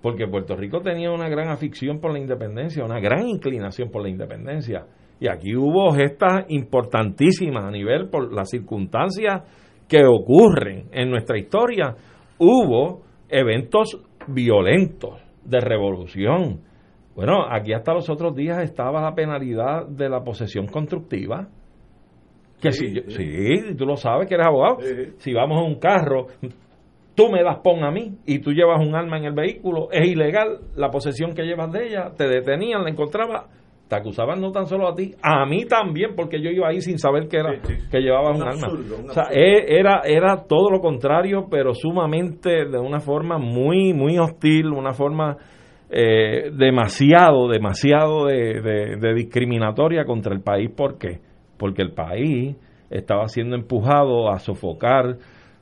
Porque Puerto Rico tenía una gran afición por la independencia, una gran inclinación por la independencia. Y aquí hubo gestas importantísimas a nivel por las circunstancias que ocurren en nuestra historia. Hubo eventos violentos de revolución. Bueno, aquí hasta los otros días estaba la penalidad de la posesión constructiva. Que Sí, si yo- sí. sí, tú lo sabes que eres abogado. Sí. Si vamos en un carro, tú me das pon a mí y tú llevas un arma en el vehículo, es ilegal la posesión que llevas de ella, te detenían, la encontraban, te acusaban no tan solo a ti, a mí también, porque yo iba ahí sin saber que era Sí, sí. que llevabas Un un, arma. un o sea, e- era era todo lo contrario, pero sumamente de una forma muy muy hostil, una forma eh, demasiado, demasiado de, de- de discriminatoria contra el país. ¿Por qué? Porque el país estaba siendo empujado a sofocar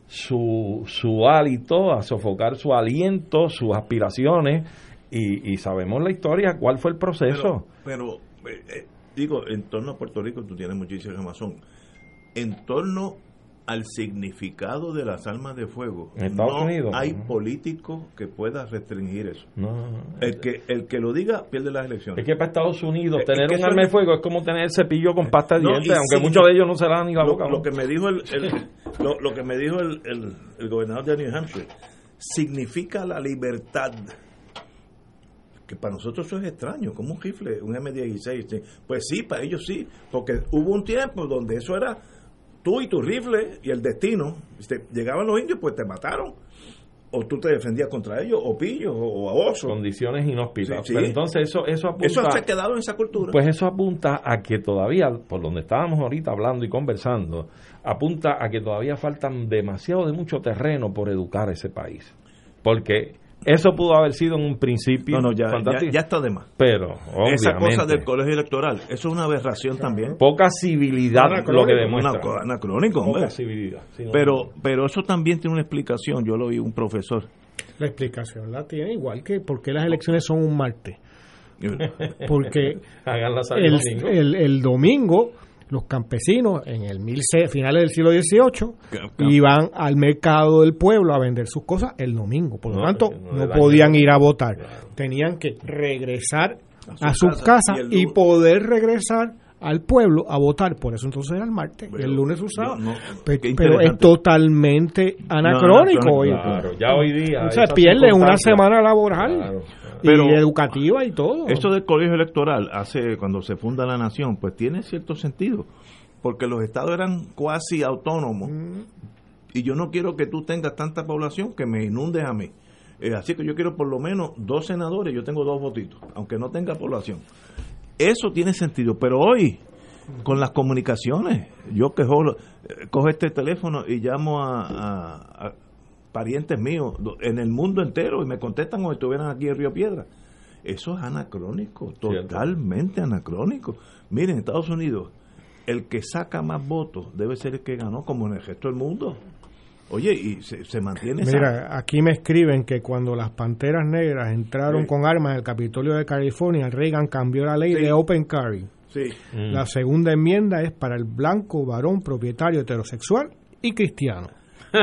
su, su hálito, a sofocar su aliento, sus aspiraciones, y, y sabemos la historia, cuál fue el proceso. Pero, pero, eh, eh, digo, en torno a Puerto Rico tú tienes muchísima razón. En torno al significado de las armas de fuego, En Estados no Unidos, hay político que pueda restringir eso. No. El que, el que lo diga pierde las elecciones. Es que para Estados Unidos Es tener que un arma de es- fuego es como tener cepillo con pasta de No, dientes, aunque sí, muchos de ellos no se dan ni la lo, boca. lo que me dijo el, el- lo, lo que me dijo el, el- el gobernador de New Hampshire significa la libertad que para nosotros eso es extraño como un rifle un M16 sí. pues sí para ellos sí porque hubo un tiempo donde eso era tú y tu rifle y el destino llegaban los indios pues te mataron o tú te defendías contra ellos o pillos o, a osos Condiciones inhóspitas. Sí, sí. Pero entonces eso, eso apunta... eso se ha quedado en esa cultura Pues eso apunta a que todavía, por donde estábamos ahorita hablando y conversando, apunta a que todavía faltan demasiado de mucho terreno por educar a ese país. Porque eso pudo haber sido en un principio no no ya, ya, fantástico, ya está de más pero esa cosa obviamente, del colegio electoral eso es una aberración también poca civilidad Anacrónico, lo que demuestra. co- anacrónico, hombre. Poca civilidad. sí, no, Pero, pero eso también tiene una explicación. Yo lo oí un profesor. La explicación la tiene igual que por qué las elecciones son un martes. Porque el, el, el domingo los campesinos en el mil se- finales del siglo XVIII iban al mercado del pueblo a vender sus cosas el domingo. Por lo No, tanto, no podían ir a votar. Tenían que regresar a sus casa, casas y poder regresar al pueblo a votar. Por eso entonces era el martes, el lunes usaba. no, pero es totalmente anacrónico. anacrónico, y- Claro, ya hoy día. o sea, pierde una semana laboral Claro, y Pero- educativa y todo. Esto del colegio electoral, hace cuando se funda la nación, pues tiene cierto sentido, porque los estados eran cuasi autónomos y yo no quiero que tú tengas tanta población que me inundes a mí. Eh, así que yo quiero por lo menos dos senadores, yo tengo dos votitos, aunque no tenga población. Eso tiene sentido, pero hoy, con las comunicaciones, yo que jo- cojo este teléfono y llamo a, a- a parientes míos en el mundo entero y me contestan como si estuvieran aquí en Río Piedra. Eso es anacrónico, Cierto. totalmente anacrónico. Miren, en Estados Unidos, el que saca más votos debe ser el que ganó, como en el resto del mundo. Oye, y se, se mantiene esa- Mira, aquí me escriben que cuando las panteras negras entraron Sí. con armas al Capitolio de California, Reagan cambió la ley Sí. de Open Carry. Sí. Mm. La segunda enmienda es para el blanco varón propietario heterosexual y cristiano.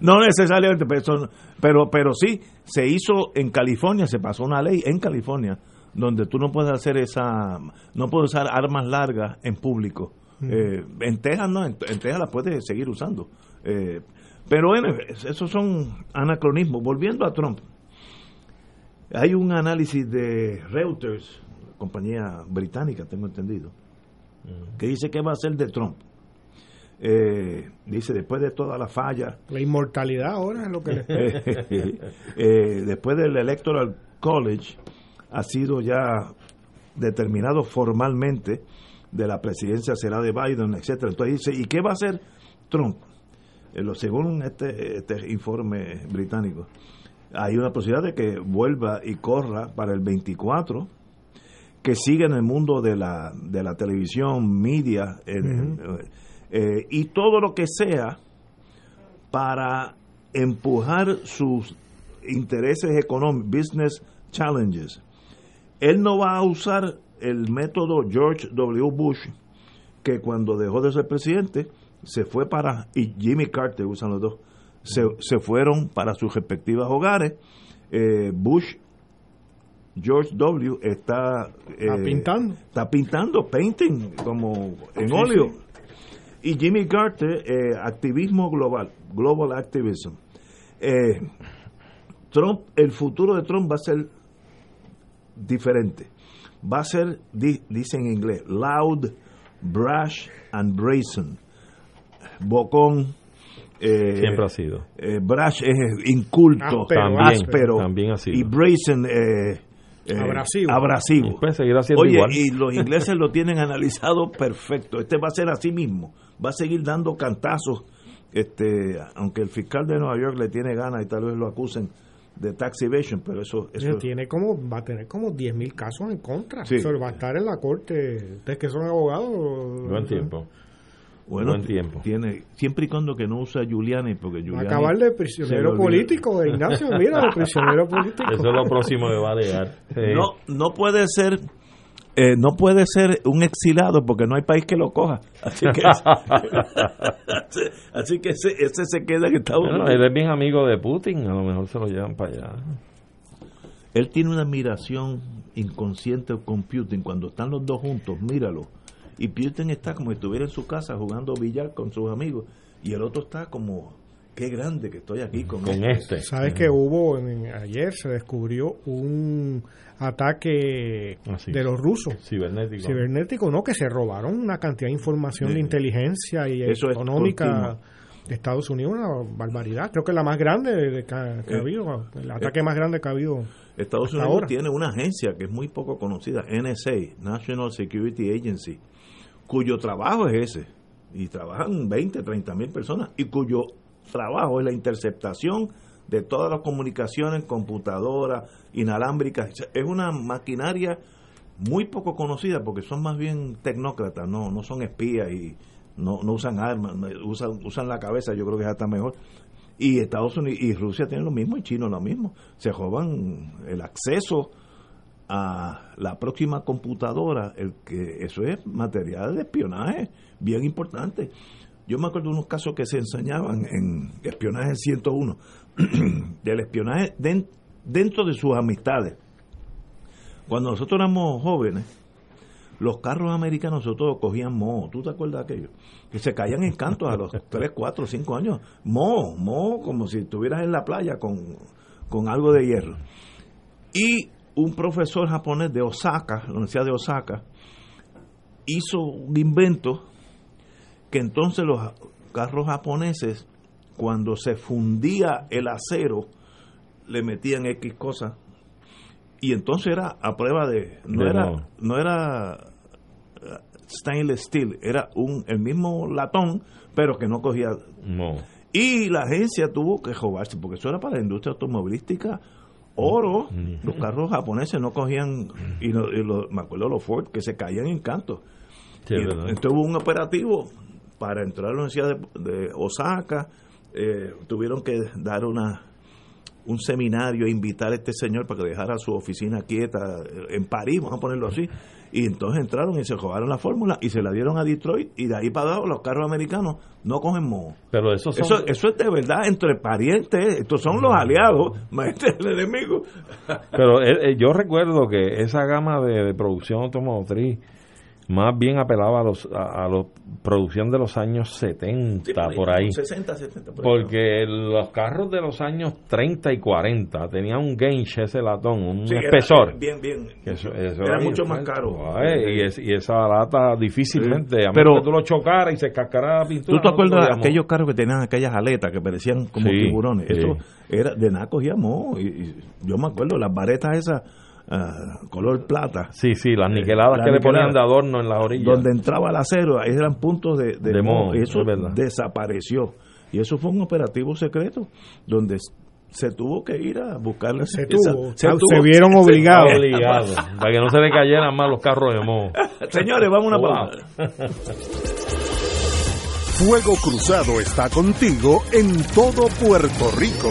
No necesariamente, pero, pero, pero sí, se hizo en California, se pasó una ley en California donde tú no puedes hacer esa, no puedes usar armas largas en público. Eh, en Texas no, en, en Texas las puedes seguir usando. Eh, pero bueno, es- esos son anacronismos. Volviendo a Trump, hay un análisis de Reuters, compañía británica, tengo entendido, que dice que va a ser de Trump. Eh, dice, después de toda la falla, La inmortalidad ahora es lo que le... eh, después del Electoral College ha sido ya determinado formalmente de la presidencia será de Biden, etcétera. Entonces dice, ¿y qué va a hacer Trump? Eh, según este, este informe británico, hay una posibilidad de que vuelva y corra para el 24, que siga en el mundo de la, de la televisión, media, en- eh, y todo lo que sea para empujar sus intereses económicos, business challenges. Él no va a usar el método George W. Bush, que cuando dejó de ser presidente, se fue para, y Jimmy Carter usan los dos, se, se fueron para sus respectivos hogares. Eh, Bush, George W. está, Está eh, pintando. Está pintando, painting, como en óleo. Y Jimmy Carter, eh, activismo global, global activism. Trump, el futuro de Trump va a ser diferente. Va a ser, di- dice en inglés, loud, brash and brazen. Bocón. eh, Siempre ha sido. eh, brash es inculto, Áspero, También, áspero, también ha sido. y brazen eh, eh, Abrasivo. abrasivo. Oye, igual. y los ingleses lo tienen analizado perfecto. Este va a ser así mismo. Va a seguir dando cantazos. Este, aunque el fiscal de Nueva York le tiene ganas y tal vez lo acusen de tax evasion, pero eso, eso tiene como, va a tener como 10.000 casos en contra. Sí. Eso va a estar en la corte. Ustedes que son abogados. Buen tiempo. Bueno, buen tiempo. tiene siempre y cuando que no usa Giuliani, porque Va a Giuliani acabar de prisionero político, Ignacio. Mira, de prisionero político. Eso es lo próximo que va a llegar. Sí. No, no puede ser eh, no puede ser un exilado porque no hay país que lo coja. Así que, así que ese, ese se queda en Estados Bueno, Unidos. él es bien amigo de Putin, a lo mejor se lo llevan para allá. Él tiene una admiración inconsciente con Putin. Cuando están los dos juntos, míralo. Y Putin está como si estuviera en su casa jugando billar con sus amigos. Y el otro está como, qué grande que estoy aquí con, Con este. Sabes que hubo en- ayer se descubrió un ataque Así. de los rusos Cibernético. cibernético, no que se robaron una cantidad de información Sí. de inteligencia y Eso económica de Estados Unidos, una barbaridad. Creo que la más grande de que, ha- que ha Eh, habido, el ataque más grande que ha habido. Estados hasta Unidos ahora. tiene una agencia que es muy poco conocida, NSA, National Security Agency, cuyo trabajo es ese. Y trabajan 20, 30 mil personas y cuyo trabajo es la interceptación de todas las comunicaciones, computadoras, inalámbricas. Es una maquinaria muy poco conocida porque son más bien tecnócratas, no, no son espías y no, no usan armas, usan, usan la cabeza, yo creo que es hasta mejor. Y Estados Unidos y Rusia tienen lo mismo y China lo mismo. Se roban el acceso a la próxima computadora, el que eso es material de espionaje bien importante. Yo me acuerdo de unos casos que se enseñaban en espionaje 101, del espionaje den- dentro de sus amistades. Cuando nosotros éramos jóvenes, los carros americanos sobre todo cogían moho. ¿Tú te acuerdas de aquello? Que se caían en cantos a los 3, 4, 5 años. Moho, moho, como si estuvieras en la playa con, con algo de hierro. Y un profesor japonés de Osaka, la Universidad de Osaka, hizo un invento que entonces los carros japoneses, cuando se fundía el acero, le metían X cosas. Y entonces era a prueba de. No De era, no era eh, stainless steel, era un el mismo latón, pero que no cogía. No. Y la agencia tuvo que robarse, porque eso era para la industria automovilística. Oro, los carros japoneses no cogían, y, no- y lo- me acuerdo los Ford que se caían en canto. Sí, Y es verdad. entonces hubo un operativo para entrar a la Universidad de, de Osaka. eh, tuvieron que dar una un seminario, invitar a este señor para que dejara su oficina quieta eh, en París, vamos a ponerlo así. Y entonces entraron y se robaron la fórmula y se la dieron a Detroit y de ahí para abajo los carros americanos no cogen moho. Pero eso son... Eso, eso es de verdad entre parientes, estos son los aliados, más este es el enemigo. Pero eh, eh, yo recuerdo que esa gama de, de producción automotriz más bien apelaba a los a, a la producción de los años 70 por ahí 60, 70, por ahí. porque los carros de los años 30 y 40 tenían un gauge ese latón un Sí, era espesor Bien, bien. que eso- eso Era ahí, mucho más caro. ay, y, es- y esa lata difícilmente Sí. a menos Pero- que tú lo chocaras y se cascara la pintura ¿Tú te no acuerdas de aquellos carros que tenían aquellas aletas que parecían como Sí, tiburones? sí. Eso era de nada cogía moho. Y, y yo me acuerdo, las varetas esas ah, color plata, sí sí las niqueladas las que le ponían niqueladas. de adorno en la orilla donde entraba el acero, ahí eran puntos de, de, De moho. Y eso es verdad. desapareció. Y eso fue un operativo secreto donde se tuvo que ir a buscarle Se esa- tuvo, se se, tuvo- vieron se- obligados. obligado para que no se le cayeran más los carros de moho Señores, vamos a una Wow. pausa. Fuego Cruzado está contigo en todo Puerto Rico.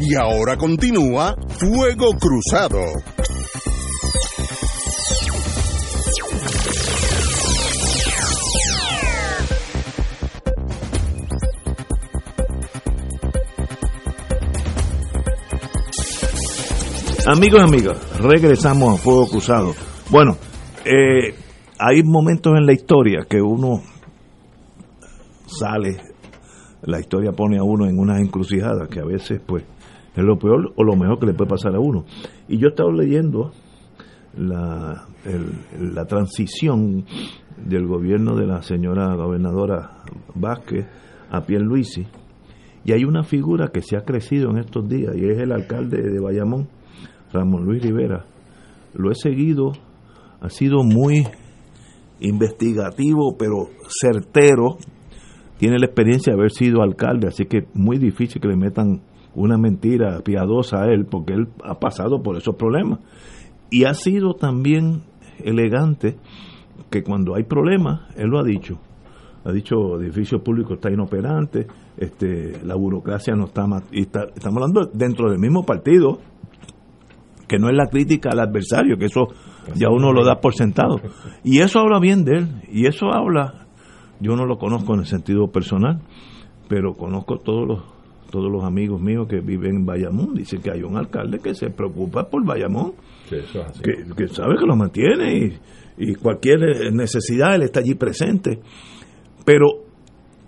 Y ahora continúa Fuego Cruzado. Amigos amigas, regresamos a Fuego Cruzado. Bueno, eh, hay momentos en la historia que uno sale, la historia pone a uno en unas encrucijadas que a veces pues es lo peor o lo mejor que le puede pasar a uno. Y yo he estado leyendo la, la transición del gobierno de la señora gobernadora Vázquez a Pierluisi y hay una figura que se ha crecido en estos días y es el alcalde de Bayamón, Ramón Luis Rivera. Lo he seguido, ha sido muy investigativo, pero certero. Tiene la experiencia de haber sido alcalde, así que muy difícil que le metan una mentira piadosa a él, porque él ha pasado por esos problemas. Y ha sido también elegante que cuando hay problemas, él lo ha dicho, ha dicho edificio público está inoperante, este, la burocracia no está, y estamos hablando dentro del mismo partido, que no es la crítica al adversario, que eso ya uno lo da por sentado. Y eso habla bien de él, y eso habla, yo no lo conozco en el sentido personal, pero conozco todos los todos los amigos míos que viven en Bayamón, dicen que hay un alcalde que se preocupa por Bayamón, que, sabe que lo mantiene y, y cualquier necesidad él está allí presente. Pero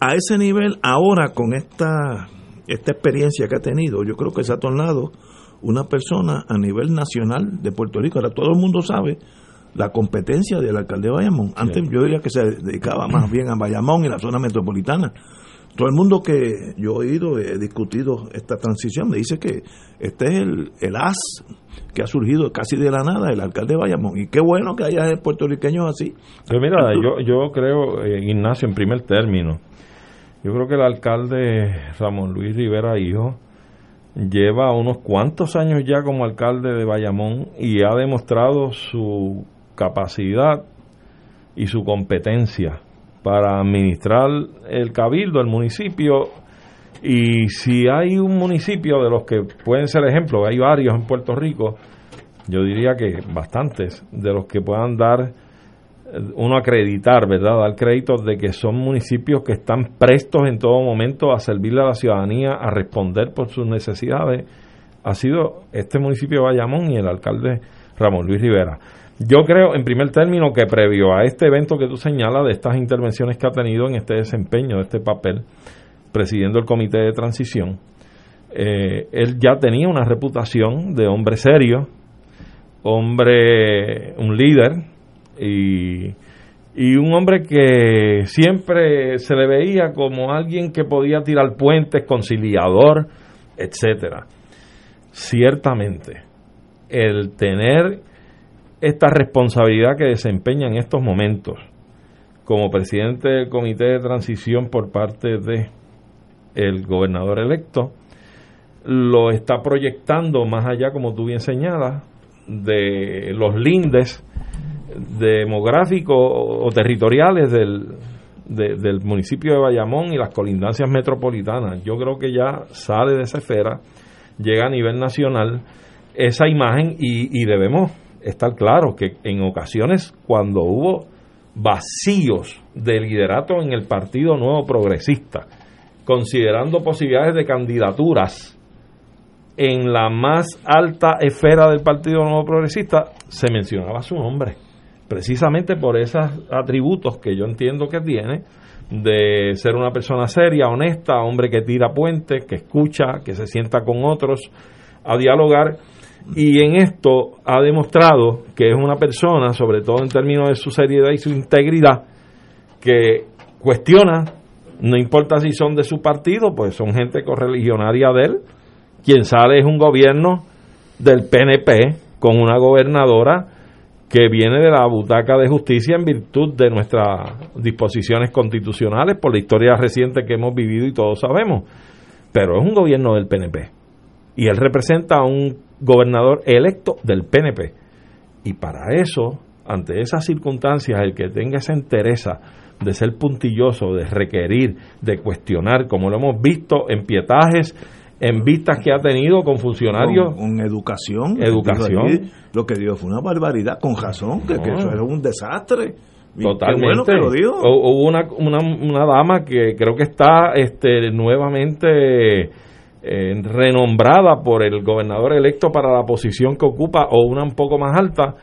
a ese nivel, ahora con esta, esta experiencia que ha tenido, yo creo que se ha tornado una persona a nivel nacional de Puerto Rico. Ahora todo el mundo sabe la competencia del alcalde de Bayamón. Antes yo diría que se dedicaba más bien a Bayamón y la zona metropolitana. Todo el mundo que yo he oído, he discutido esta transición, me dice que este es el, el as que ha surgido casi de la nada, el alcalde de Bayamón. Y qué bueno que haya puertorriqueños así. Pero mira, yo, yo creo, eh, Ignacio, en primer término, yo creo que el alcalde Ramón Luis Rivera Hijo lleva unos cuantos años ya como alcalde de Bayamón y ha demostrado su capacidad y su competencia para administrar el cabildo, el municipio. Y si hay un municipio de los que pueden ser ejemplos, hay varios en Puerto Rico, yo diría que bastantes, de los que puedan dar uno acreditar, ¿verdad? Dar créditos de que son municipios que están prestos en todo momento a servirle a la ciudadanía, a responder por sus necesidades, ha sido este municipio de Bayamón y el alcalde Ramón Luis Rivera. Yo creo, en primer término, que previo a este evento que tú señalas, de estas intervenciones que ha tenido en este desempeño, de este papel, presidiendo el comité de transición, eh, él ya tenía una reputación de hombre serio, hombre, un líder, y, un hombre que siempre se le veía como alguien que podía tirar puentes, conciliador, etcétera. Ciertamente, el tener esta responsabilidad que desempeña en estos momentos como presidente del comité de transición por parte de el gobernador electo lo está proyectando más allá como tú bien señalas de los lindes demográficos o territoriales del, del municipio de Bayamón y las colindancias metropolitanas. Yo creo que ya sale de esa esfera, llega a nivel nacional esa imagen y, y debemos estar claros que en ocasiones cuando hubo vacíos de liderato en el Partido Nuevo Progresista, considerando posibilidades de candidaturas en la más alta esfera del Partido Nuevo Progresista, se mencionaba su nombre precisamente por esos atributos que yo entiendo que tiene de ser una persona seria, honesta, hombre que tira puentes, que escucha, que se sienta con otros a dialogar y en esto ha demostrado que es una persona, sobre todo en términos de su seriedad y su integridad, que cuestiona, no importa si son de su partido, pues son gente correligionaria de él, quien sale es un gobierno del PNP con una gobernadora que viene de la butaca de justicia en virtud de nuestras disposiciones constitucionales por la historia reciente que hemos vivido y todos sabemos. Pero es un gobierno del PNP. Y él representa un gobernador electo del PNP. Y para eso, ante esas circunstancias, el que tenga esa entereza de ser puntilloso, de requerir, de cuestionar, como lo hemos visto en pietajes en vistas que ha tenido con funcionarios. Con, educación. Educación. lo que dio fue una barbaridad, con razón, que, eso era un desastre. Totalmente. Hubo una, una, una, dama que creo que está este, nuevamente eh, renombrada por el gobernador electo para la posición que ocupa, o una un poco más alta.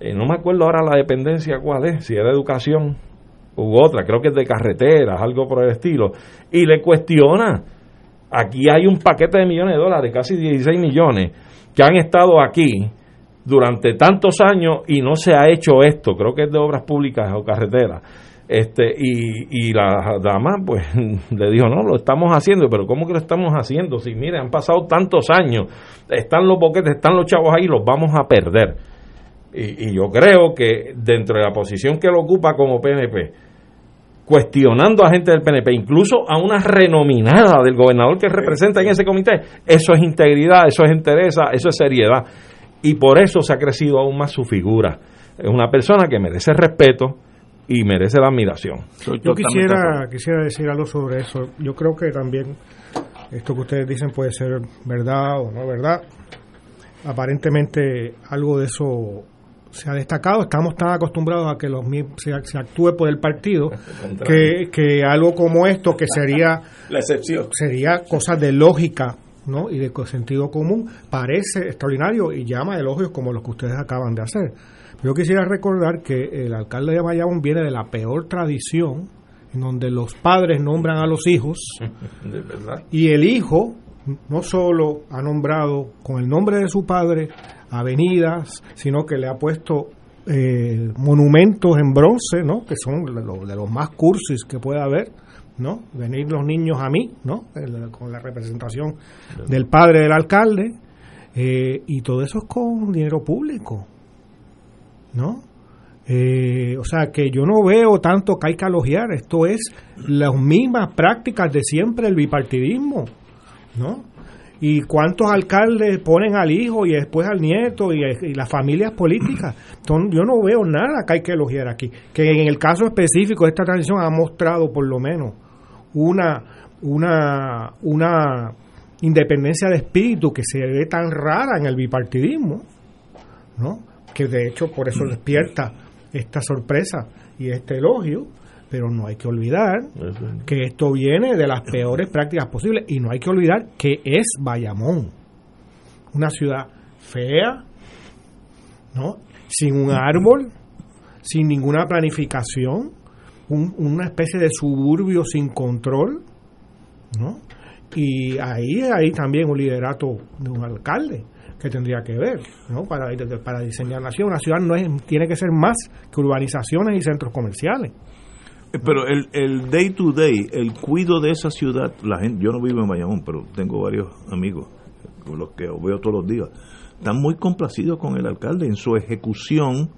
Eh, no me acuerdo ahora la dependencia cuál es, si era educación u otra, creo que es de carreteras, algo por el estilo. Y le cuestiona Aquí hay un paquete de millones de dólares, casi 16 millones, que han estado aquí durante tantos años y no se ha hecho esto. Creo que es de obras públicas o carreteras. Este, y, y la dama, pues, le dijo, no, lo estamos haciendo, pero ¿cómo que lo estamos haciendo? Si, mire, han pasado tantos años, están los boquetes, están los chavos ahí, los vamos a perder. Y, yo creo que dentro de la posición que él ocupa como PNP, cuestionando a gente del PNP, incluso a una renominada del gobernador que representa en ese comité, eso es integridad, eso es interés, eso es seriedad. Y por eso se ha crecido aún más su figura. Es una persona que merece respeto y merece la admiración. Yo quisiera, quisiera decir algo sobre eso. Yo creo que también esto que ustedes dicen puede ser verdad o no verdad. Aparentemente algo de eso se ha destacado. Estamos tan acostumbrados a que los se, se actúe por el partido que, que algo como esto, que sería la excepción, sería cosas de lógica ¿no? y de sentido común, parece extraordinario y llama elogios como los que ustedes acaban de hacer. Yo quisiera recordar que el alcalde de Bayamón viene de la peor tradición, en donde los padres nombran a los hijos y el hijo no solo ha nombrado con el nombre de su padre avenidas, sino que le ha puesto eh, monumentos en bronce, ¿no? que son de los más cursis que puede haber, ¿no? venir los niños a mí, ¿no? con la representación del padre del alcalde, eh, y todo eso es con dinero público, ¿no? Eh, o sea que yo no veo tanto que hay que elogiar, esto es las mismas prácticas de siempre el bipartidismo, ¿no? y cuántos alcaldes ponen al hijo y después al nieto y, las familias políticas. Entonces, yo no veo nada que hay que elogiar aquí. Que en el caso específico esta transición ha mostrado por lo menos una, una, una independencia de espíritu que se ve tan rara en el bipartidismo, ¿no? Que de hecho por eso despierta esta sorpresa y este elogio pero no hay que olvidar que esto viene de las peores prácticas posibles y no hay que olvidar que es Bayamón, una ciudad fea, ¿no? Sin un árbol, sin ninguna planificación, una especie de suburbio sin control, ¿no? Y ahí hay también un liderato de un alcalde que tendría que ver, ¿no? Para, para diseñar la ciudad. Una ciudad no es, tiene que ser más que urbanizaciones y centros comerciales. Pero el, el day to day, el cuido de esa ciudad, la gente, yo no vivo en Bayamón, pero tengo varios amigos con los que veo todos los días, están muy complacidos con el alcalde en su ejecución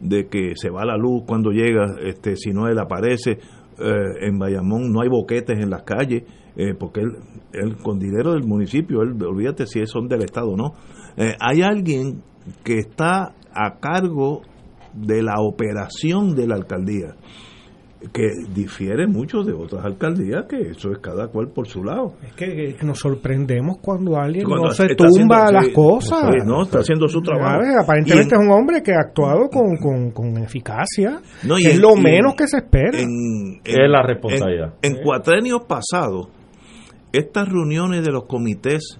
de que se va la luz cuando llega, este, si no él aparece, eh, en Bayamón no hay boquetes en las calles, eh, porque él, él, con dinero del municipio, él, olvídate si son del Estado o no, eh, hay alguien que está a cargo de la operación de la alcaldía que difiere mucho de otras alcaldías, que eso es cada cual por su lado. Es que, nos sorprendemos cuando alguien no se tumba las cosas. no, está haciendo su trabajo. Aparentemente es un hombre que ha actuado con, con, eficacia. es lo menos que se espera. En, es la responsabilidad. En, cuatrenios pasados, estas reuniones de los comités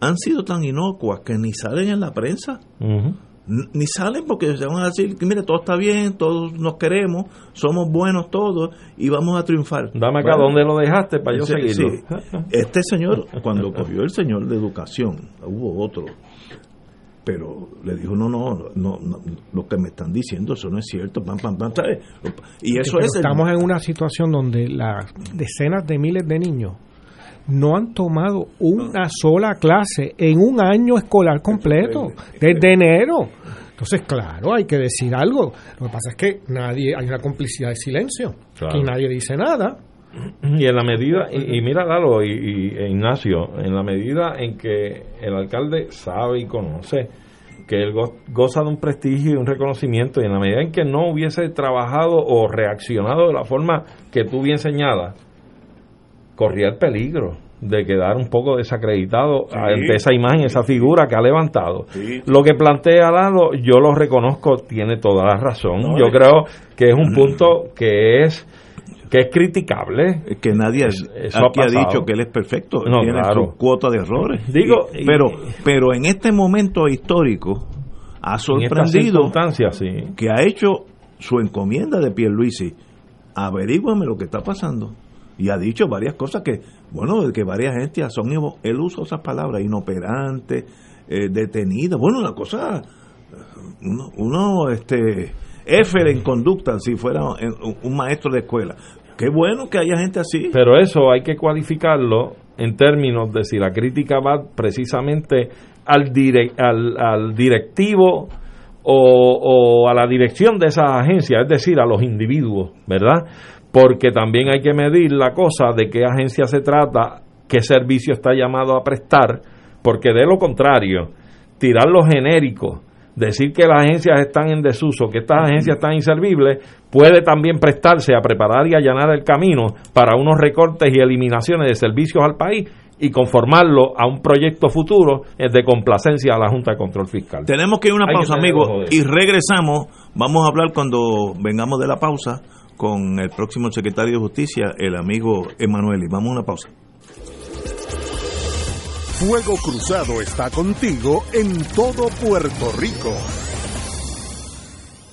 han sido tan inocuas que ni salen en la prensa. Ni salen porque se van a decir que mire todo está bien todos nos queremos somos buenos todos y vamos a triunfar dame acá donde lo dejaste para yo seguirlo este señor cuando cogió el señor de educación hubo otro pero le dijo no no no, lo que me están diciendo eso no es cierto pam pam pam y eso es estamos en una situación donde las decenas de miles de niños no han tomado una sola clase en un año escolar completo, desde enero. Entonces, claro, hay que decir algo. Lo que pasa es que nadie, hay una complicidad de silencio, que nadie dice nada. Y en la medida, y, mira Lalo y, e Ignacio, en la medida en que el alcalde sabe y conoce que él goza de un prestigio y un reconocimiento, y en la medida en que no hubiese trabajado o reaccionado de la forma que tú bien señalas, corría el peligro de quedar un poco desacreditado ante esa imagen, esa figura que ha levantado. Lo que plantea Lalo, yo lo reconozco, tiene toda la razón. yo creo que es un punto que es que es criticable. Que nadie aquí ha, dicho que él es perfecto, tiene su cuota de errores. Digo, pero, pero en este momento histórico ha sorprendido que ha hecho su encomienda de Pierluisi. Averígüame lo que está pasando y ha dicho varias cosas que, bueno, que varias gente son, él usa esas palabras, inoperante, eh, detenido, bueno, una cosa, uno, este, éfer en conducta, si fuera un maestro de escuela. Qué bueno que haya gente así. Pero eso hay que cualificarlo en términos de si la crítica va precisamente al, al, al directivo o, a la dirección de esa agencia, es decir, a los individuos, ¿verdad? Porque también hay que medir la cosa de qué agencia se trata, qué servicio está llamado a prestar, porque de lo contrario, tirar los genéricos, decir que las agencias están en desuso, que estas agencias están inservibles, puede también prestarse a preparar y allanar el camino para unos recortes y eliminaciones de servicios al país y conformarlo a un proyecto futuro de complacencia a la Junta de Control Fiscal. Tenemos que ir a una pausa, amigos, y regresamos. Vamos a hablar cuando vengamos de la pausa con el próximo secretario de Justicia, el amigo Emanuel. Y vamos a una pausa. Fuego Cruzado está contigo en todo Puerto Rico.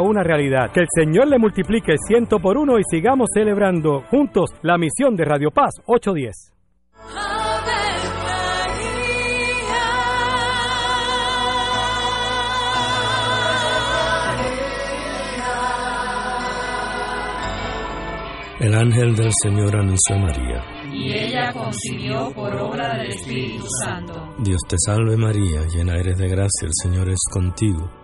una realidad. Que el Señor le multiplique ciento por uno y sigamos celebrando juntos la misión de Radio Paz 810. El ángel del Señor anunció a María. Y ella concibió por obra del Espíritu Santo. Dios te salve María, llena eres de gracia, el Señor es contigo.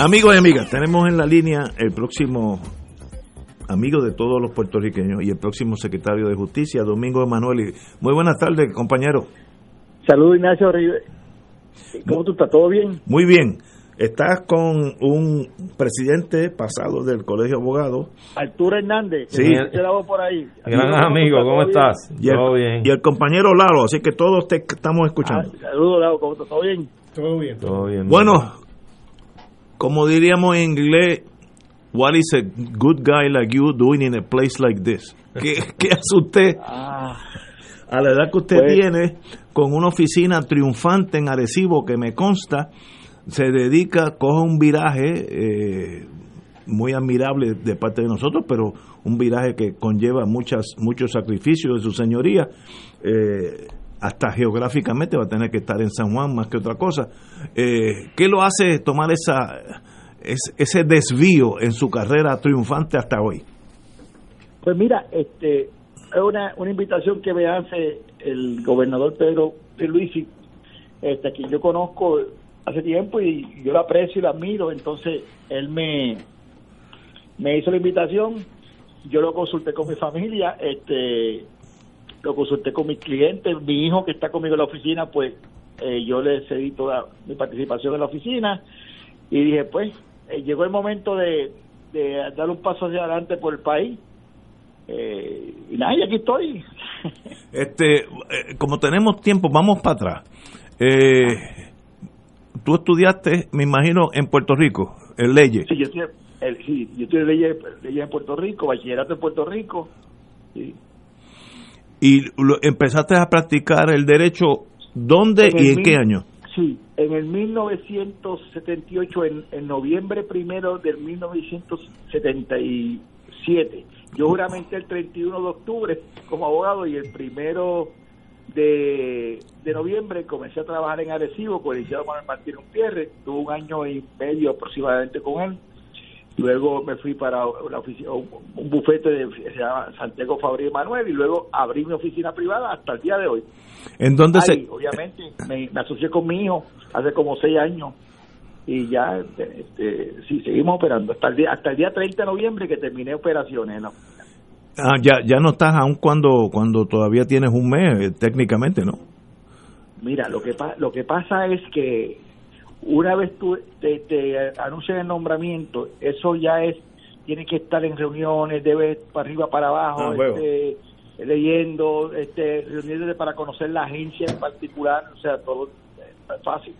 Amigos y amigas, tenemos en la línea el próximo amigo de todos los puertorriqueños y el próximo secretario de Justicia, Domingo Emanuel. Muy buenas tardes, compañero. Saludos, Ignacio ¿Cómo tú estás? ¿Todo bien? Muy bien. Estás con un presidente pasado del Colegio de Abogados. Arturo Hernández. Sí. por ahí. Gran amigo, ¿cómo estás? Y el, Todo bien. y el compañero Lalo, así que todos te estamos Ah, escuchando. saludos, Lalo, ¿cómo estás? ¿Todo bien? Todo bien. Todo bien. Bueno, como diríamos en inglés, what is a good guy like you doing in a place like this? ¿Qué, qué hace usted Ah, a la edad que usted Pues- tiene, con una oficina triunfante en Arecibo, que me consta, se dedica, coge un viraje eh, muy admirable de parte de nosotros, pero un viraje que conlleva muchas muchos sacrificios de su señoría. eh, hasta geográficamente va a tener que estar en San Juan más que otra cosa. Eh, ¿Qué lo hace tomar esa es- ese desvío en su carrera triunfante hasta hoy? Pues mira, este es una, una invitación que me hace el gobernador Pedro Luisi, este, a quien yo conozco hace tiempo y yo lo aprecio y lo admiro. Entonces, él me, me hizo la invitación, yo lo consulté con mi familia, este lo consulté con mis clientes, mi hijo que está conmigo en la oficina, pues eh, yo le cedí toda mi participación en la oficina y dije, pues, eh, llegó el momento de, de dar un paso hacia adelante por el país. Eh, y nada, y aquí estoy. Este, eh, como tenemos tiempo, vamos para atrás. Eh, tú estudiaste, me imagino, en Puerto Rico, en leyes. Sí, yo estoy, el, sí, yo en leyes, leyes en Puerto Rico, bachillerato en Puerto Rico. Sí. Y lo- empezaste a practicar el derecho, ¿dónde En y en qué año? Sí, en el 1978, en, en noviembre primero del 1977. Yo juramenté el 31 de octubre como abogado y el primero de, de noviembre comencé a trabajar en Arecibo con el licenciado Manuel Martín Gutiérrez. Tuve un año y medio aproximadamente con él. Luego me fui para una oficina, un, bufete de, se llama Santiago Fabri Manuel y luego abrí mi oficina privada hasta el día de hoy. ¿En dónde Ahí, se...? obviamente, me, me asocié con mi hijo hace como seis años y ya, este, este, sí, seguimos operando hasta el día hasta el día 30 de noviembre que terminé operaciones. ¿no? Ah, ya, ya no estás aún cuando, cuando todavía tienes un mes, eh, técnicamente, ¿no? Mira, lo que, pa- lo que pasa es que una vez tú te, te anuncian el nombramiento, eso ya es, tiene que estar en reuniones, debe para arriba, para abajo, Ah, este, leyendo, este, reuniones para conocer la agencia en particular, o sea, todo eh, es fácil.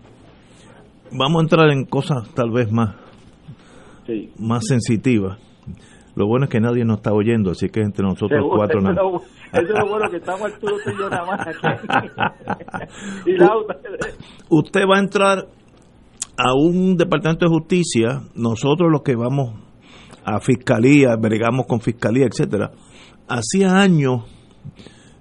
Vamos a entrar en cosas tal vez más, Sí. más sensitivas. Lo bueno es que nadie nos está oyendo, así que entre nosotros Seguro, cuatro nada. lo, eso es lo bueno que estamos Arturo y yo nada más aquí. y la otra, Usted va a entrar a un departamento de justicia, nosotros los que vamos a fiscalía, bregamos con fiscalía, etcétera. Hacía años,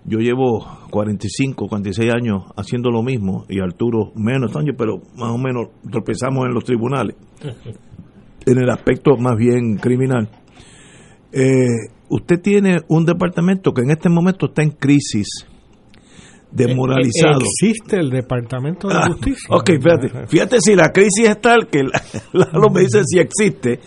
yo llevo 45, 46 años haciendo lo mismo, y Arturo menos años, pero más o menos tropezamos en los tribunales, en el aspecto más bien criminal. Eh, usted tiene un departamento que en este momento está en crisis, demoralizado. Existe el Departamento de Ah, Justicia. ok, fíjate, fíjate si la crisis es tal que la- Lalo me dice si existe.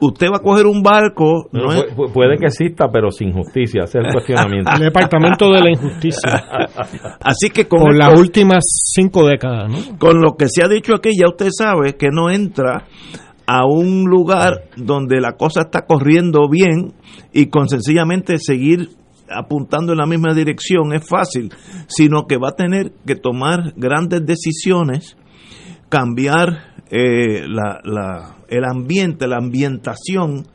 Usted va a coger un barco, no es- puede que exista, pero sin justicia. Ese es el cuestionamiento. El Departamento de la Injusticia. así que con, Por las últimas cinco décadas, ¿no? con lo que se ha dicho aquí, ya usted sabe que no entra a un lugar donde la cosa está corriendo bien y con sencillamente seguir apuntando en la misma dirección es fácil, sino que va a tener que tomar grandes decisiones, cambiar eh, la, la- el ambiente, la ambientación,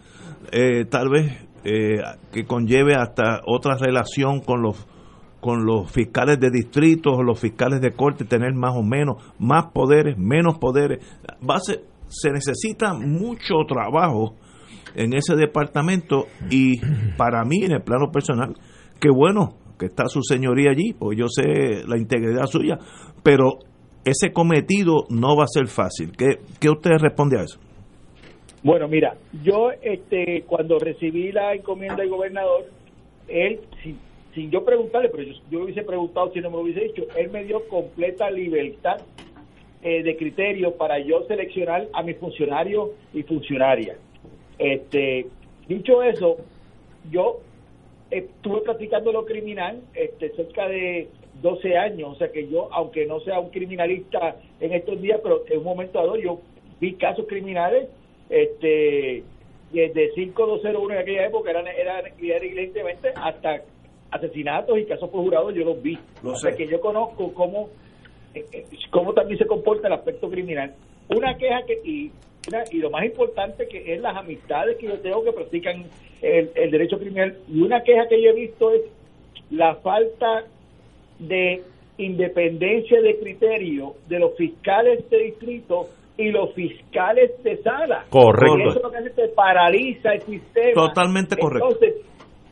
eh, tal vez eh, que conlleve hasta otra relación con los con los fiscales de distritos o los fiscales de corte, tener más o menos, más poderes, menos poderes. Va a ser- se necesita mucho trabajo en ese departamento y para mí en el plano personal, qué bueno que está su señoría allí, pues yo sé la integridad suya, pero ese cometido no va a ser fácil. ¿Qué, qué usted responde a eso? Bueno, mira, yo este cuando recibí la encomienda del gobernador, él, sin, sin yo preguntarle, pero yo, yo hubiese preguntado si no me lo hubiese dicho, él me dio completa libertad eh, de criterio para yo seleccionar a mis funcionarios y funcionarias. Este, dicho eso, yo estuve practicando lo criminal este, cerca de 12 años, o sea que yo, aunque no sea un criminalista en estos días, pero en un momento dado yo vi casos criminales, este, desde 5201 en aquella época eran, eran, evidentemente hasta asesinatos y casos por jurado yo los vi. Lo o sea sé. que yo conozco cómo, eh, eh, cómo también se comporta el aspecto criminal. Una queja que, y, y lo más importante que es las amistades que yo tengo que practican el, el derecho criminal, y una queja que yo he visto es la falta de independencia de criterio de los fiscales de distrito y los fiscales de sala. Correcto. Y eso lo que hace que paraliza el sistema. Totalmente correcto. Entonces,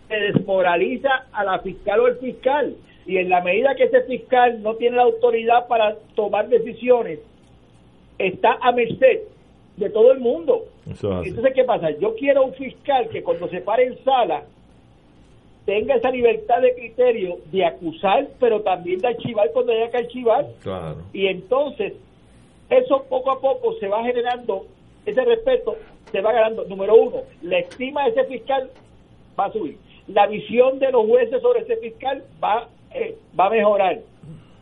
se desmoraliza a la fiscal o el fiscal. Y en la medida que ese fiscal no tiene la autoridad para tomar decisiones, está a merced de todo el mundo. Eso. Entonces, ¿qué pasa? Yo quiero un fiscal que cuando se pare en sala tenga esa libertad de criterio de acusar, pero también de archivar cuando haya que archivar. Claro. Y entonces, eso poco a poco se va generando, ese respeto se va ganando. Número uno, la estima de ese fiscal va a subir. La visión de los jueces sobre ese fiscal va, eh, va a mejorar.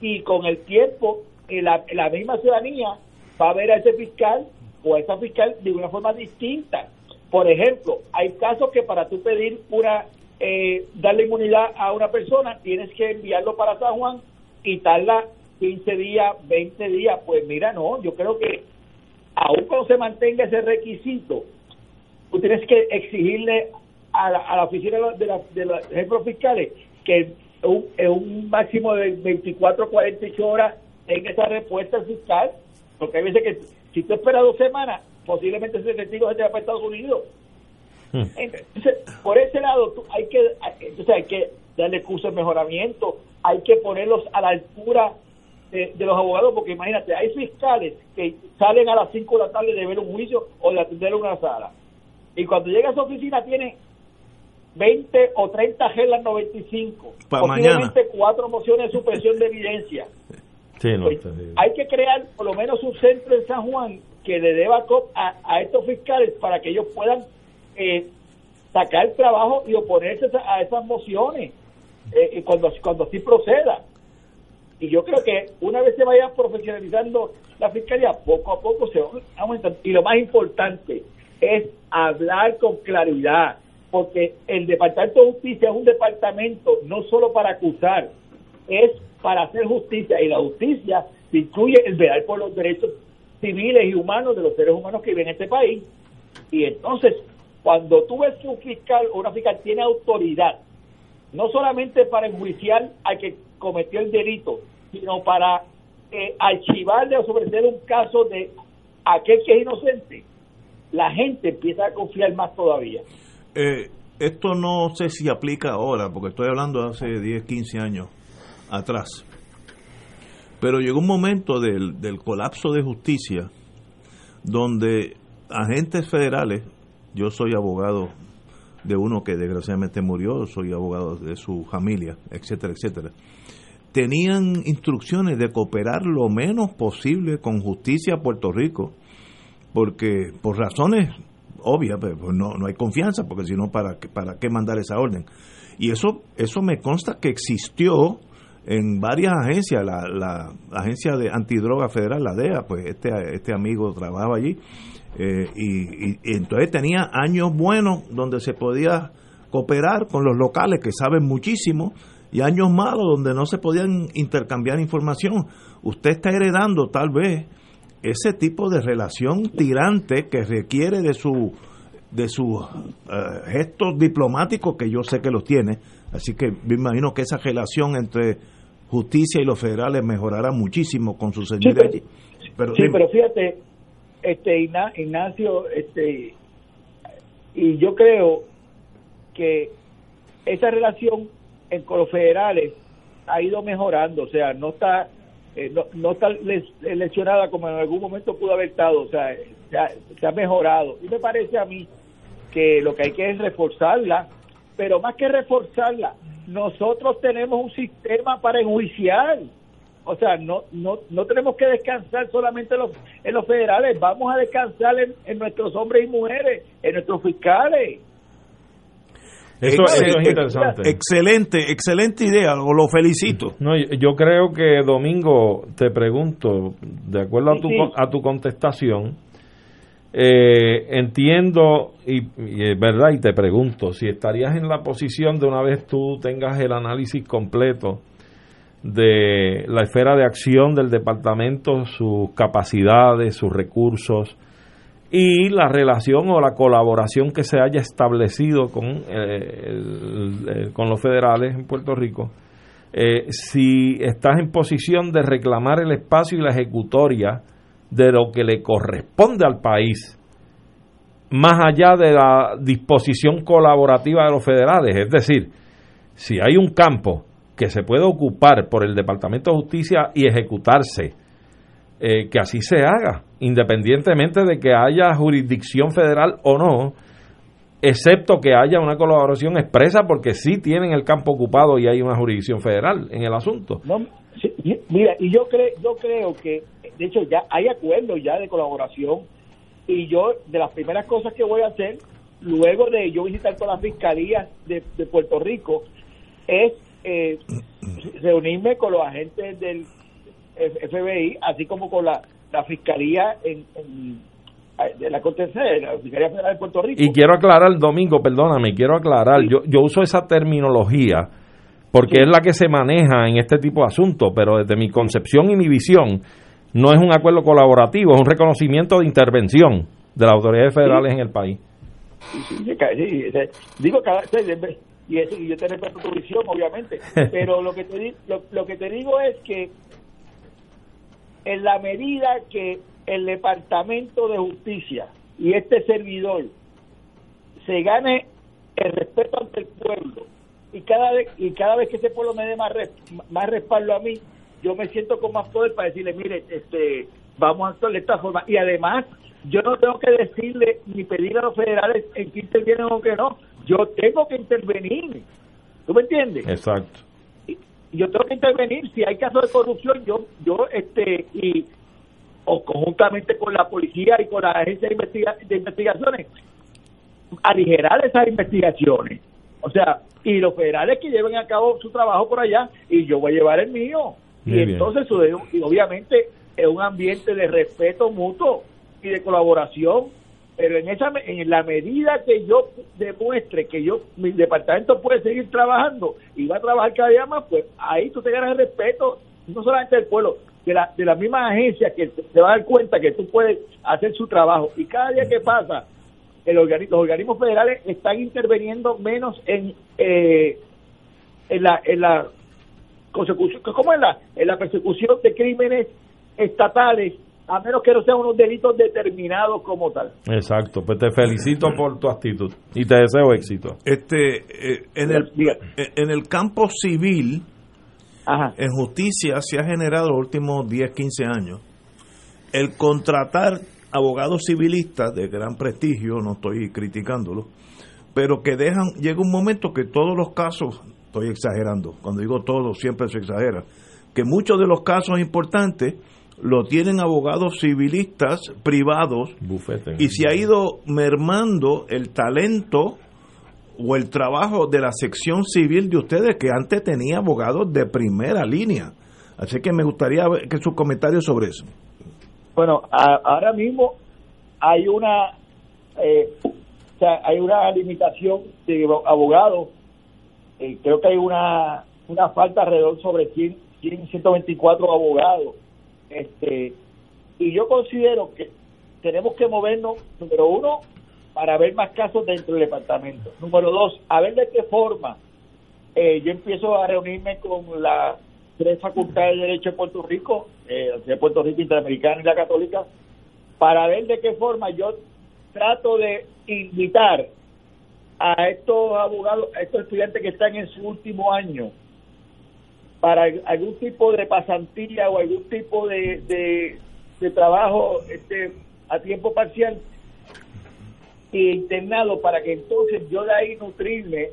Y con el tiempo, eh, la, la misma ciudadanía va a ver a ese fiscal o esa fiscal de una forma distinta. Por ejemplo, hay casos que para tú pedir una eh, darle inmunidad a una persona, tienes que enviarlo para San Juan y tarda 15 días, 20 días. Pues mira, no, yo creo que aun cuando se mantenga ese requisito, tú tienes que exigirle a la, a la oficina de, la- de, los ejemplos fiscales que un, un máximo de 24 48 horas tenga esa respuesta al fiscal, porque hay veces que si tú esperas dos semanas, posiblemente ese testigo se te va para Estados Unidos. Entonces, por ese lado, tú- hay que entonces hay que darle curso de mejoramiento, hay que ponerlos a la altura de, de los abogados, porque imagínate, hay fiscales que salen a las 5 de la tarde de ver un juicio o de atender una sala. Y cuando llega a su oficina tiene 20 o 30 gelas 95, Pa' posiblemente cuatro mociones de supresión de evidencia. Sí, no, Pues, hay que crear por lo menos un centro en San Juan que le dé backup a, a estos fiscales para que ellos puedan eh, sacar trabajo y oponerse a esas mociones eh, y cuando, cuando así proceda. Y yo creo que una vez se vaya profesionalizando la fiscalía, poco a poco se va aumentando. Y lo más importante es hablar con claridad, porque el Departamento de Justicia es un departamento no solo para acusar, es para hacer justicia. Y la justicia incluye el velar por los derechos civiles y humanos de los seres humanos que viven en este país. Y entonces, cuando tú ves que un fiscal o una fiscal tiene autoridad, no solamente para enjuiciar al que cometió el delito, sino para eh, archivarle o sobreseer un caso de aquel que es inocente, la gente empieza a confiar más todavía. Eh, esto no sé si aplica ahora, porque estoy hablando de hace 10, 15 años atrás. Pero llegó un momento del, del colapso de justicia donde agentes federales, yo soy abogado de uno que desgraciadamente murió, soy abogado de su familia, etcétera, etcétera, tenían instrucciones de cooperar lo menos posible con justicia Puerto Rico, porque por razones obvias, pues, pues no, no hay confianza, porque si no, ¿para, ¿para qué mandar esa orden? Y eso, eso me consta que existió en varias agencias, la, la agencia de antidroga federal, la DEA, pues este, este amigo trabajaba allí, eh, y, entonces tenía años buenos donde se podía cooperar con los locales que saben muchísimo y años malos donde no se podían intercambiar información. Usted está heredando tal vez ese tipo de relación tirante que requiere de su de sus eh, gestos diplomáticos que yo sé que los tiene así que me imagino que esa relación entre justicia y los federales mejorará muchísimo con su señor pero- allí pero sí, dime. pero fíjate, este Igna- Ignacio, este y yo creo que esa relación en, con los federales ha ido mejorando, o sea, no está eh, no, no está les- lesionada como en algún momento pudo haber estado, o sea, se ha, se ha mejorado. Y me parece a mí que lo que hay que es reforzarla, pero más que reforzarla, nosotros tenemos un sistema para enjuiciar. O sea, no, no, no tenemos que descansar solamente en los, en los federales, vamos a descansar en, en nuestros hombres y mujeres, en nuestros fiscales. Eso, eso es interesante. excelente excelente idea lo, lo felicito No, yo, yo creo que Domingo, te pregunto, de acuerdo a tu, Sí, sí. a tu contestación, eh, entiendo y, es verdad y te pregunto si estarías en la posición de una vez tú tengas el análisis completo de la esfera de acción del departamento, sus capacidades, sus recursos y la relación o la colaboración que se haya establecido con, eh, con los federales en Puerto Rico. eh, si estás en posición de reclamar el espacio y la ejecutoria de lo que le corresponde al país, más allá de la disposición colaborativa de los federales. Es decir, si hay un campo que se puede ocupar por el Departamento de Justicia y ejecutarse, eh, que así se haga, independientemente de que haya jurisdicción federal o no, excepto que haya una colaboración expresa porque sí tienen el campo ocupado y hay una jurisdicción federal en el asunto. Mira, y yo creo, yo creo que, de hecho, ya hay acuerdos ya de colaboración y yo, de las primeras cosas que voy a hacer, luego de yo visitar todas las fiscalías de, Puerto Rico, es eh, reunirme con los agentes del FBI, así como con la, la fiscalía en de la Corte de la Fiscalía Federal de Puerto Rico. Y quiero aclarar, Domingo, perdóname, quiero aclarar, yo, yo uso esa terminología porque es la que se maneja en este tipo de asuntos, pero desde mi concepción y mi visión, no es un acuerdo colaborativo, es un reconocimiento de intervención de las autoridades federales en el país. digo, y, y yo te respeto tu visión, obviamente, pero lo que, te, lo, lo que te digo es que en la medida que el Departamento de Justicia y este servidor se gane el respeto ante el pueblo y cada vez y cada vez que ese pueblo me dé más más respaldo a mí yo me siento con más poder para decirle mire este vamos a actuar de esta forma y además yo no tengo que decirle ni pedir a los federales en que intervienen o que no. Yo tengo que intervenir. ¿tú me entiendes? exacto. Y yo tengo que intervenir. Si hay casos de corrupción yo yo este y o conjuntamente con la policía y con la agencia de, de investigaciones, aligerar esas investigaciones. O sea, y los federales que lleven a cabo su trabajo por allá y yo voy a llevar el mío. y entonces, y obviamente, es un ambiente de respeto mutuo y de colaboración, pero en esa en la medida que yo demuestre que yo mi departamento puede seguir trabajando y va a trabajar cada día más, pues ahí tú te ganas el respeto no solamente del pueblo, de la, de la misma agencia que se va a dar cuenta que tú puedes hacer su trabajo. Y cada día que pasa, el los organismos federales están interviniendo menos en, eh, en la, en la consecución, ¿cómo es la, en la persecución de crímenes estatales a menos que no sean unos delitos determinados como tal. Exacto, pues te felicito por tu actitud y te deseo éxito. Este, eh, en, el, en el campo civil, en justicia se ha generado los últimos 10, 15 años el contratar abogados civilistas de gran prestigio, no estoy criticándolo, pero que dejan, llega un momento que todos los casos, estoy exagerando, cuando digo todos siempre se exagera, que muchos de los casos importantes lo tienen abogados civilistas privados y se ha ido mermando el talento o el trabajo de la sección civil de ustedes que antes tenía abogados de primera línea. Así que me gustaría ver que sus comentarios sobre eso. Bueno, ahora mismo hay una eh, o sea, hay una limitación de abogados. Eh, creo que hay una una falta alrededor sobre 100, 124 abogados. Este y yo considero que tenemos que movernos, número uno, para ver más casos dentro del departamento. Número dos, a ver de qué forma eh, yo empiezo a reunirme con las tres facultades de Derecho de Puerto Rico, eh, de Puerto Rico Interamericana y la Católica, para ver de qué forma yo trato de invitar a estos abogados, a estos estudiantes que están en su último año, para algún tipo de pasantía o algún tipo de, de, de trabajo este, a tiempo parcial internado para que entonces yo de ahí nutrirme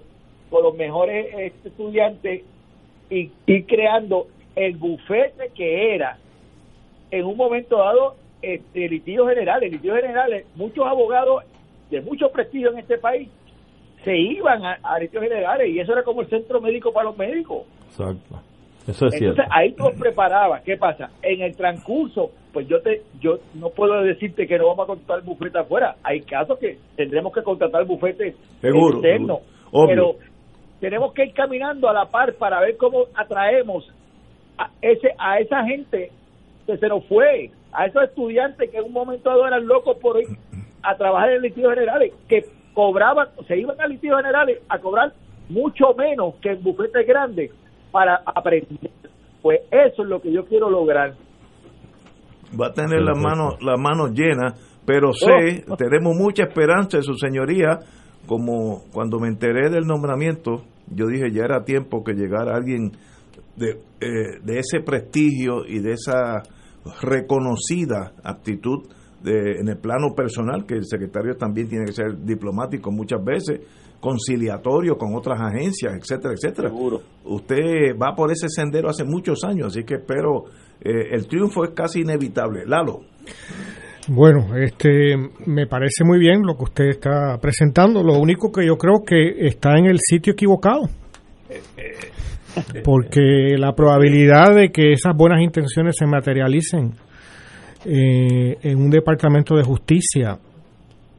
con los mejores este, estudiantes y ir creando el bufete que era en un momento dado este, litigios generales, litigios generales, muchos abogados de mucho prestigio en este país se iban a, a litigios generales y eso era como el centro médico para los médicos. Exacto. Eso es Entonces ahí tú preparabas. ¿Qué pasa? En el transcurso, pues yo te yo no puedo decirte que no vamos a contratar bufete afuera. Hay casos que tendremos que contratar bufete seguro, externo. Pero tenemos que ir caminando a la par para ver cómo atraemos a, ese, a esa gente que se nos fue, a esos estudiantes que en un momento dado eran locos por ir a trabajar en litigios generales, que cobraban, se iban a litigios generales a cobrar mucho menos que en bufetes grandes para aprender. Pues eso es lo que yo quiero lograr. Va a tener las manos las manos llenas, pero sé, Oh. tenemos mucha esperanza en su señoría, como cuando me enteré del nombramiento, yo dije ya era tiempo que llegara alguien de, eh, de ese prestigio y de esa reconocida aptitud de, en el plano personal, que el secretario también tiene que ser diplomático muchas veces, conciliatorio con otras agencias, etcétera, etcétera. Usted va por ese sendero hace muchos años, así que espero, eh, el triunfo es casi inevitable. Lalo. Bueno, este me parece muy bien lo que usted está presentando. Lo único que yo creo que está en el sitio equivocado. Porque la probabilidad de que esas buenas intenciones se materialicen eh, en un departamento de justicia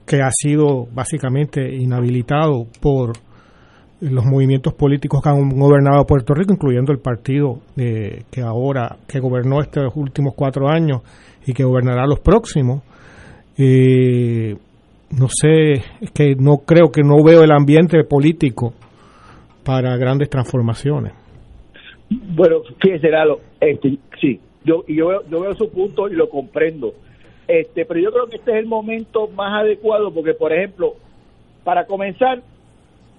que ha sido básicamente inhabilitado por los movimientos políticos que han gobernado Puerto Rico, incluyendo el partido eh, que ahora, que gobernó estos últimos cuatro años y que gobernará los próximos. Eh, no sé, es que no creo que no veo el ambiente político para grandes transformaciones. Bueno, fíjese, Lalo, este, sí, yo, yo, veo, yo veo su punto y lo comprendo. Este, pero yo creo que este es el momento más adecuado porque, por ejemplo, para comenzar,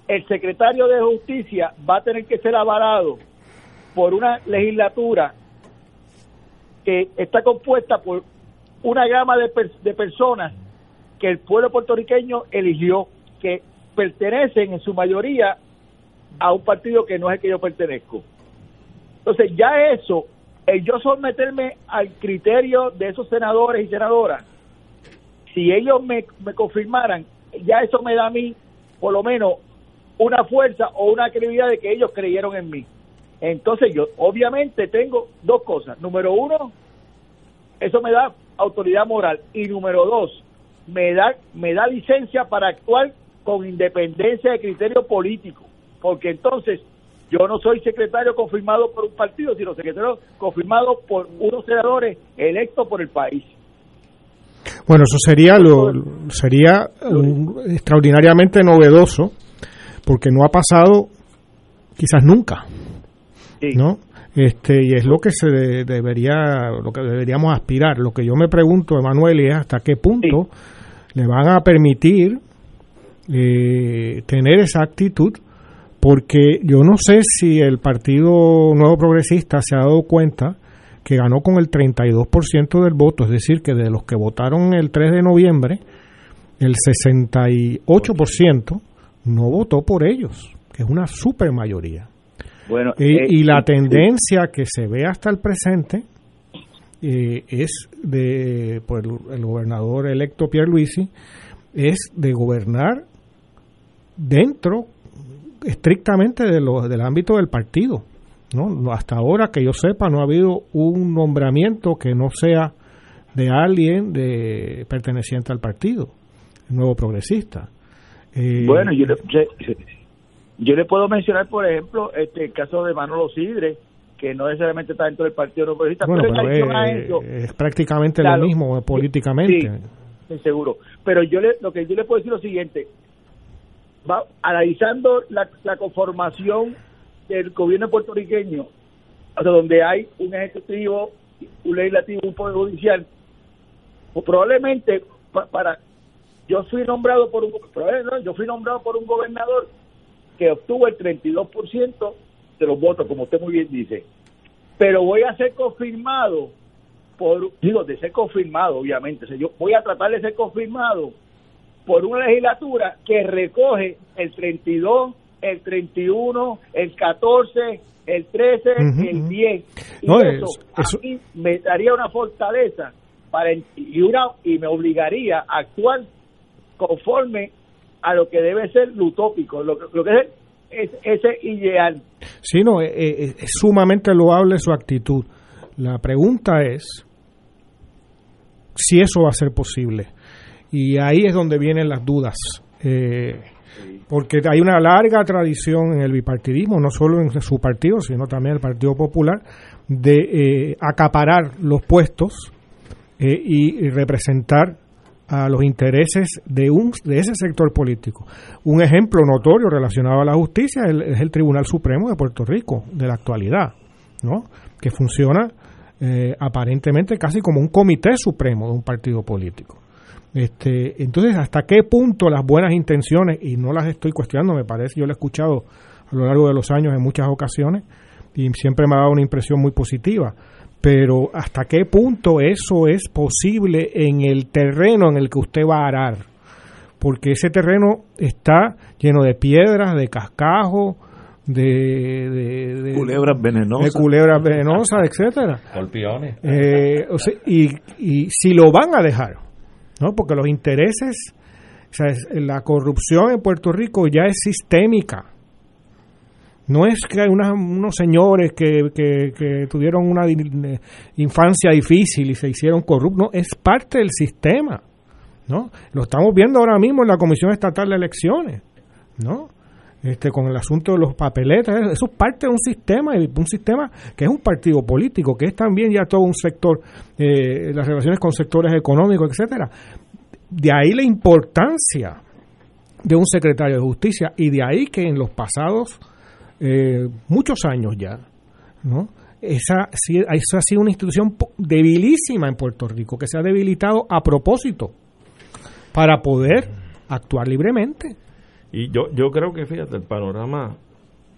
el secretario de Justicia va a tener que ser avalado por una legislatura que está compuesta por una gama de, per- de personas que el pueblo puertorriqueño eligió, que pertenecen en su mayoría a un partido que no es el que yo pertenezco. Entonces ya eso, el yo someterme al criterio de esos senadores y senadoras, si ellos me, me confirmaran, ya eso me da a mí por lo menos una fuerza o una credibilidad de que ellos creyeron en mí. Entonces yo obviamente tengo dos cosas. Número uno, eso me da autoridad moral. Y número dos, me da, me da licencia para actuar con independencia de criterio político. Porque entonces yo no soy secretario confirmado por un partido, sino secretario confirmado por unos senadores electos por el país. Bueno, eso sería lo sería un- extraordinariamente novedoso porque no ha pasado quizás nunca, ¿no? Este y es lo que se de- debería lo que deberíamos aspirar. Lo que yo me pregunto, Emanuel, es hasta qué punto le van a permitir eh, tener esa actitud porque yo no sé si el Partido Nuevo Progresista se ha dado cuenta que ganó con el 32% del voto, es decir, que de los que votaron el 3 de noviembre, el 68% no votó por ellos, que es una super mayoría. Bueno, Y, eh, y la tendencia que se ve hasta el presente eh, es de por el, gobernador electo Pierre Luisi es de gobernar dentro estrictamente de lo- del ámbito del partido. ¿no? Hasta ahora que yo sepa no ha habido un nombramiento que no sea de alguien de perteneciente al partido, el nuevo progresista. Eh, Bueno, yo le, yo- le puedo mencionar, por ejemplo, este el caso de Manolo Sidre, que no necesariamente está dentro del Partido No Progresista, bueno, pero a es, eso, es prácticamente Claro. lo mismo eh, políticamente. Sí, seguro. Pero yo le, lo que yo le puedo decir es lo siguiente, va analizando la, la conformación del gobierno puertorriqueño, o sea, donde hay un ejecutivo, un legislativo, un poder judicial, pues probablemente pa- para yo fui nombrado por un no, yo fui nombrado por un gobernador que obtuvo el 32% de los votos, como usted muy bien dice. Pero voy a ser confirmado por digo de ser confirmado, obviamente, o sea, yo voy a tratar de ser confirmado por una legislatura que recoge el 32, el 31, el 14, el 13, Ujú, el ujú. 10. Y No, eso, es- a mí me daría una fortaleza para y una y me obligaría a actuar conforme a lo que debe ser lo utópico, lo, lo que es, es ese ideal. Sí, no, eh, eh, es sumamente loable su actitud. La pregunta es si eso va a ser posible. Y ahí es donde vienen las dudas. Eh, porque hay una larga tradición en el bipartidismo, no solo en su partido, sino también en el Partido Popular, de eh, acaparar los puestos y representar a los intereses de un de ese sector político. Un ejemplo notorio relacionado a la justicia es el, Tribunal Supremo de Puerto Rico de la actualidad, ¿no? Que funciona eh, aparentemente casi como un comité supremo de un partido político. Este, entonces, ¿hasta qué punto las buenas intenciones, y no las estoy cuestionando, me parece, yo lo he escuchado a lo largo de los años en muchas ocasiones, y siempre me ha dado una impresión muy positiva, pero ¿hasta qué punto eso es posible en el terreno en el que usted va a arar? Porque ese terreno está lleno de piedras, de cascajos, de, de, de- Culebras venenosas. de culebras venenosas, etcétera. Eh, o sea, y, y si lo van a dejar, ¿no? Porque los intereses, o sea, la corrupción en Puerto Rico ya es sistémica. No es que hay unas- unos señores que, que- tuvieron una di- infancia difícil y se hicieron corruptos, no, es parte del sistema, ¿no? Lo estamos viendo ahora mismo en la Comisión Estatal de Elecciones, ¿no? Este, con el asunto de los papeletas, eso es parte de un sistema, un sistema que es un partido político, que es también ya todo un sector, eh, las relaciones con sectores económicos, etcétera. De ahí la importancia de un secretario de justicia y de ahí que en los pasados eh, muchos años ya, ¿no? Esa, esa ha sido una institución debilísima en Puerto Rico, que se ha debilitado a propósito para poder actuar libremente. Y yo, yo creo que, fíjate, el panorama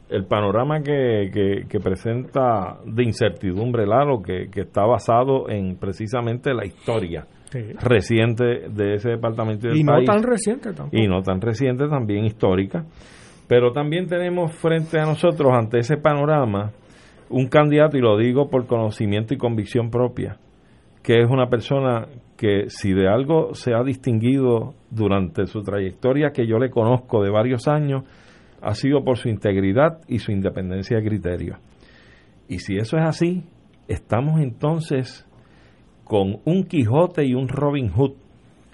el panorama que, que, que presenta de incertidumbre, Lalo, que, que está basado en precisamente la historia Sí. reciente de ese departamento del Y no tan reciente tampoco. y no tan reciente, también histórica. Pero también tenemos frente a nosotros, ante ese panorama, un candidato, y lo digo por conocimiento y convicción propia, que es una persona que si de algo se ha distinguido durante su trayectoria, que yo le conozco de varios años, ha sido por su integridad y su independencia de criterio. Y si eso es así, estamos entonces con un Quijote y un Robin Hood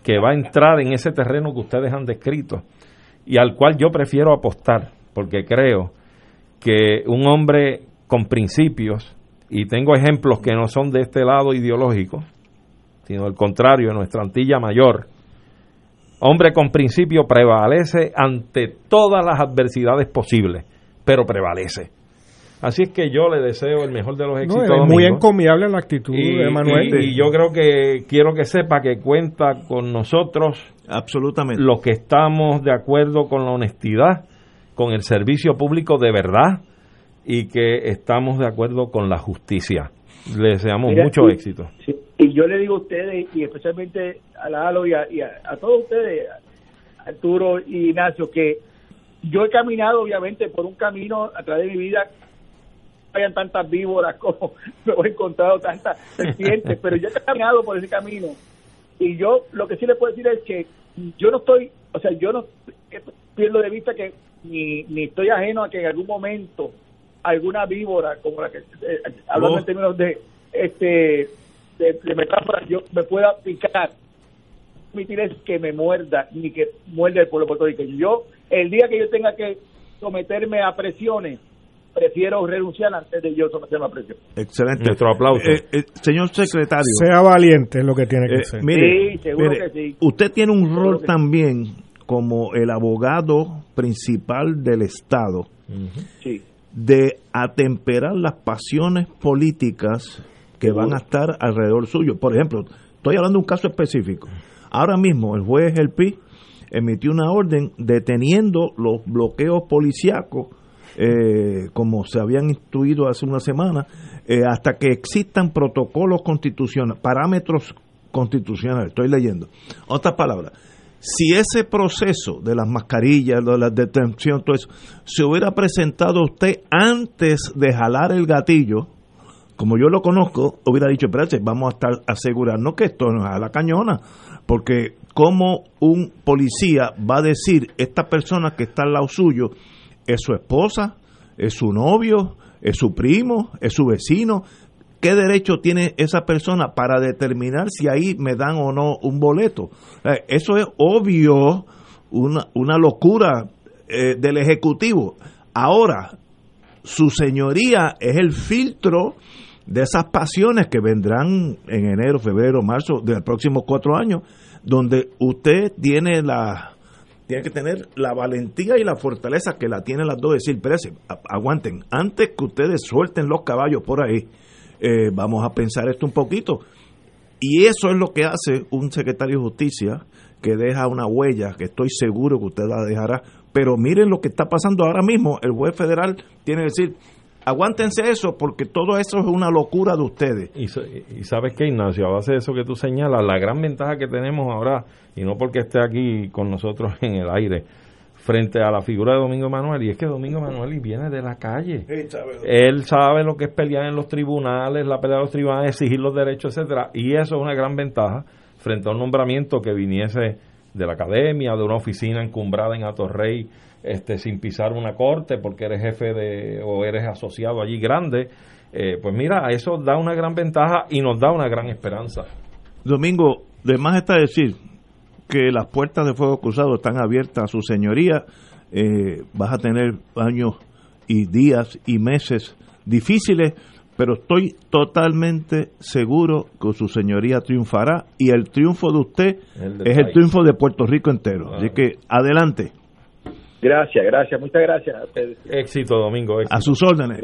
que va a entrar en ese terreno que ustedes han descrito y al cual yo prefiero apostar, porque creo que un hombre con principios, y tengo ejemplos que no son de este lado ideológico, sino al contrario, en nuestra Antilla Mayor, hombre con principios prevalece ante todas las adversidades posibles, pero prevalece. Así es que yo le deseo el mejor de los No, éxitos. es muy encomiable la actitud Y, de Manuel. y- y yo creo que quiero que sepa que cuenta con nosotros absolutamente los que estamos de acuerdo con la honestidad, con el servicio público de verdad y que estamos de acuerdo con la justicia. Le deseamos Mira, mucho y- éxito. Sí, y yo le digo a ustedes, y especialmente a Lalo y a, y a- a todos ustedes, a Arturo y Ignacio, que yo he caminado obviamente por un camino a través de mi vida, hayan tantas víboras como me he encontrado tantas serpientes, pero yo he caminado por ese camino. Y yo lo que sí le puedo decir es que yo no estoy, o sea, yo no pierdo de vista que ni, ni estoy ajeno a que en algún momento alguna víbora, como la que, eh, hablando Oh. en términos de, este, de, de metáfora, yo me pueda picar, permitir es que me muerda, ni que muerda el pueblo puertorriqueño. Yo, el día que yo tenga que someterme a presiones, prefiero renunciar antes de yo someterme a presiones. Excelente. Nuestro aplauso. Eh, eh, señor secretario. Sea valiente es lo que tiene que eh, ser. mire, Sí, seguro mire, que sí. usted tiene un Seguro rol sí. también como el abogado principal del Estado Sí. de atemperar las pasiones políticas que van a estar alrededor suyo. Por ejemplo, estoy hablando de un caso específico. Ahora mismo el juez El Pi emitió una orden deteniendo los bloqueos policíacos eh, como se habían instruido hace una semana, eh, hasta que existan protocolos constitucionales, parámetros constitucionales. Estoy leyendo. Otras palabras, si ese proceso de las mascarillas, de la detención, todo eso, se hubiera presentado usted antes de jalar el gatillo, como yo lo conozco, hubiera dicho, espérate, vamos a estar asegurarnos que esto no es a la cañona, porque como un policía va a decir, esta persona que está al lado suyo es su esposa, es su novio, es su primo, es su vecino, ¿qué derecho tiene esa persona para determinar si ahí me dan o no un boleto? Eh, Eso es obvio, una, una locura eh, del Ejecutivo. Ahora, su señoría es el filtro de esas pasiones que vendrán en enero, febrero, marzo de los próximos cuatro años, donde usted tiene la tiene que tener la valentía y la fortaleza que la tienen las dos, decir, espérense, aguanten, antes que ustedes suelten los caballos por ahí, eh, vamos a pensar esto un poquito. Y eso es lo que hace un secretario de justicia que deja una huella, que estoy seguro que usted la dejará. Pero miren lo que está pasando ahora mismo. El juez federal tiene que decir, aguántense eso porque todo eso es una locura de ustedes. Y, y sabes qué, Ignacio, a base de eso que tú señalas, la gran ventaja que tenemos ahora, y no porque esté aquí con nosotros en el aire, frente a la figura de Domingo Manuel, y es que Domingo Manuel viene de la calle. Él sabe lo que es pelear en los tribunales, la pelea de los tribunales, exigir los derechos, etcétera, y eso es una gran ventaja frente a un nombramiento que viniese de la academia, de una oficina encumbrada en Atorrey, este, sin pisar una corte porque eres jefe de o eres asociado allí grande, eh, pues mira, eso da una gran ventaja y nos da una gran esperanza. Domingo, de más está decir que las puertas de Fuego Cruzado están abiertas a su señoría, eh, vas a tener años y días y meses difíciles, pero estoy totalmente seguro que su señoría triunfará y el triunfo de usted es el triunfo de Puerto Rico entero. Así que adelante. Gracias, gracias, muchas gracias a Éxito, Domingo. A sus órdenes.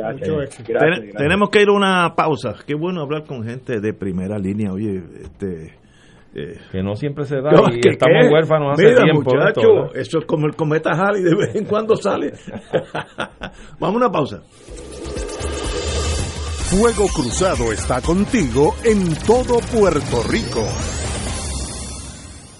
Tenemos que ir a una pausa. Qué bueno hablar con gente de primera línea. Oye, este. Eh, que no siempre se da y estamos huérfanos hace tiempo. Muchacho, eso es como el cometa Halley, de vez en cuando sale. Vamos a una pausa. Fuego Cruzado está contigo en todo Puerto Rico.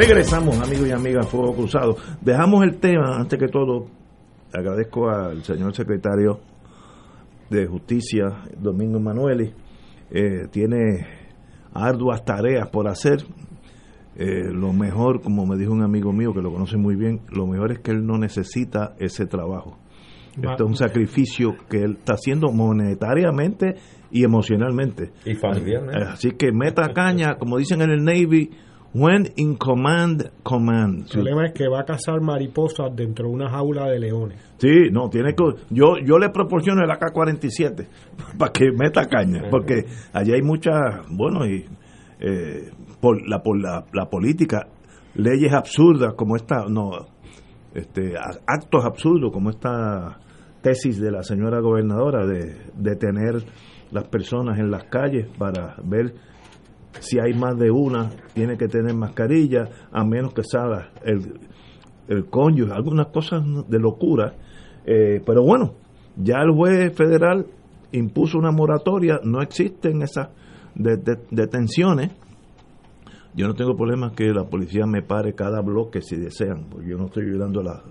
Regresamos, amigos y amigas, Fuego Cruzado. Dejamos el tema, antes que todo, agradezco al señor secretario de Justicia, Domingo Manueli. Eh, tiene arduas tareas por hacer. Eh, lo mejor, como me dijo un amigo mío que lo conoce muy bien, lo mejor es que él no necesita ese trabajo. Esto es un sacrificio que él está haciendo monetariamente y emocionalmente. Y familiarmente. Así que meta caña, como dicen en el Navy, When in command, command. El problema es que va a cazar mariposas dentro de una jaula de leones. Sí, no, tiene que. Yo, yo le proporciono el AK-47 para que meta caña, porque allí hay muchas. Bueno, y eh, por, la, por la, la política, leyes absurdas como esta, no, este, actos absurdos como esta tesis de la señora gobernadora de, de tener las personas en las calles para ver si hay más de una, tiene que tener mascarilla, a menos que salga el, el cónyuge, algunas cosas de locura. Eh, pero bueno, ya el juez federal impuso una moratoria, no existen esas detenciones. Yo no tengo problema que la policía me pare cada bloque si desean, porque yo no estoy ayudando a la...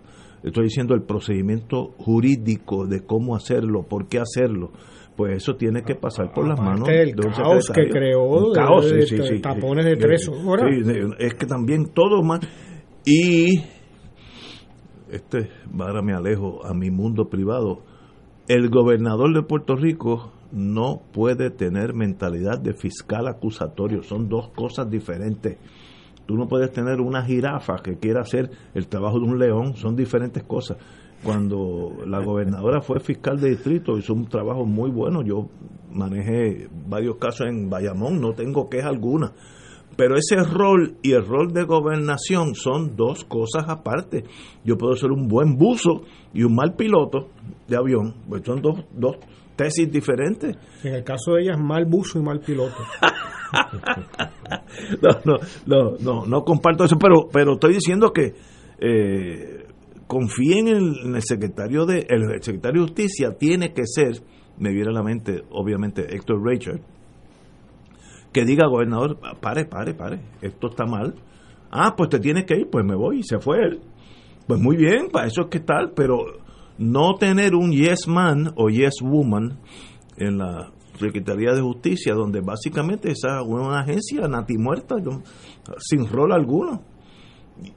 Estoy diciendo el procedimiento jurídico de cómo hacerlo, por qué hacerlo pues eso tiene que pasar por las manos del caos que creó caos, de, tapones de tres horas. es que también todo más. Y este ahora me alejo a mi mundo privado. El gobernador de Puerto Rico no puede tener mentalidad de fiscal acusatorio. Son dos cosas diferentes. Tú no puedes tener una jirafa que quiera hacer el trabajo de un león. Son diferentes cosas cuando la gobernadora fue fiscal de distrito, hizo un trabajo muy bueno. Yo manejé varios casos en Bayamón, no tengo queja alguna. Pero ese rol y el rol de gobernación son dos cosas aparte. Yo puedo ser un buen buzo y un mal piloto de avión, pues son dos, dos tesis diferentes. En el caso de ella es mal buzo y mal piloto. no, no, no, no, no comparto eso, pero, pero estoy diciendo que eh, confíen en el, secretario de el secretario de justicia tiene que ser me viene a la mente obviamente Héctor Rachel que diga gobernador pare pare pare esto está mal. Ah pues te tienes que ir pues me voy y se fue él. Pues muy bien para eso es que tal pero no tener un yes man o yes woman en la Secretaría de Justicia donde básicamente es una agencia natimuerta sin rol alguno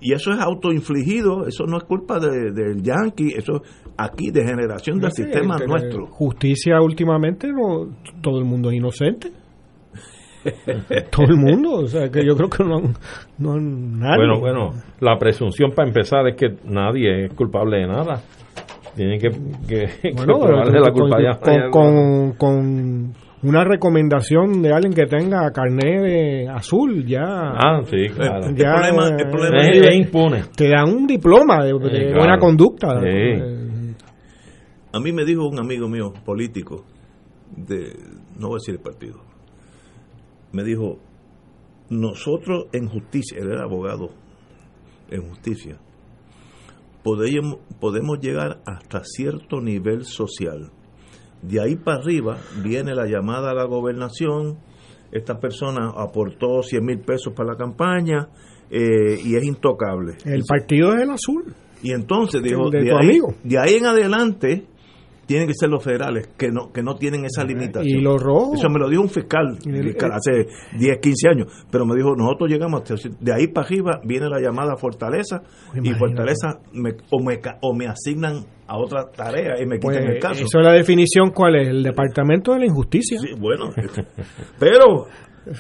y eso es autoinfligido, eso no es culpa del yankee, eso aquí de generación del sistema nuestro. Justicia últimamente no todo el mundo es inocente. todo el mundo, o sea que yo creo que no, no nadie. Bueno, bueno, la presunción para empezar es que nadie es culpable de nada. Tienen que, que, bueno, la culpa con, con una recomendación de alguien que tenga carnet azul ya. Ah sí claro. el problema, es, impune te dan un diploma de, buena conducta. A mí me dijo un amigo mío político de no voy a decir el partido. Me dijo nosotros en justicia él era abogado en justicia podemos podemos llegar hasta cierto nivel social de ahí para arriba viene la llamada a la gobernación. Esta persona aportó 100 mil pesos para la campaña eh, y es intocable. El partido es el azul. Y entonces, dijo, de, ahí, de ahí en adelante, tienen que ser los federales que no que no tienen esa limitación. Y los rojos. Eso me lo dijo un fiscal, hace 10, 15 años, pero me dijo, nosotros llegamos, de ahí para arriba viene la llamada Fortaleza y Fortaleza me, o, me, o me asignan a otra tarea y me quitan el pues, caso. Eso es la definición, ¿cuál es? El Departamento de la Injusticia. Sí, bueno, pero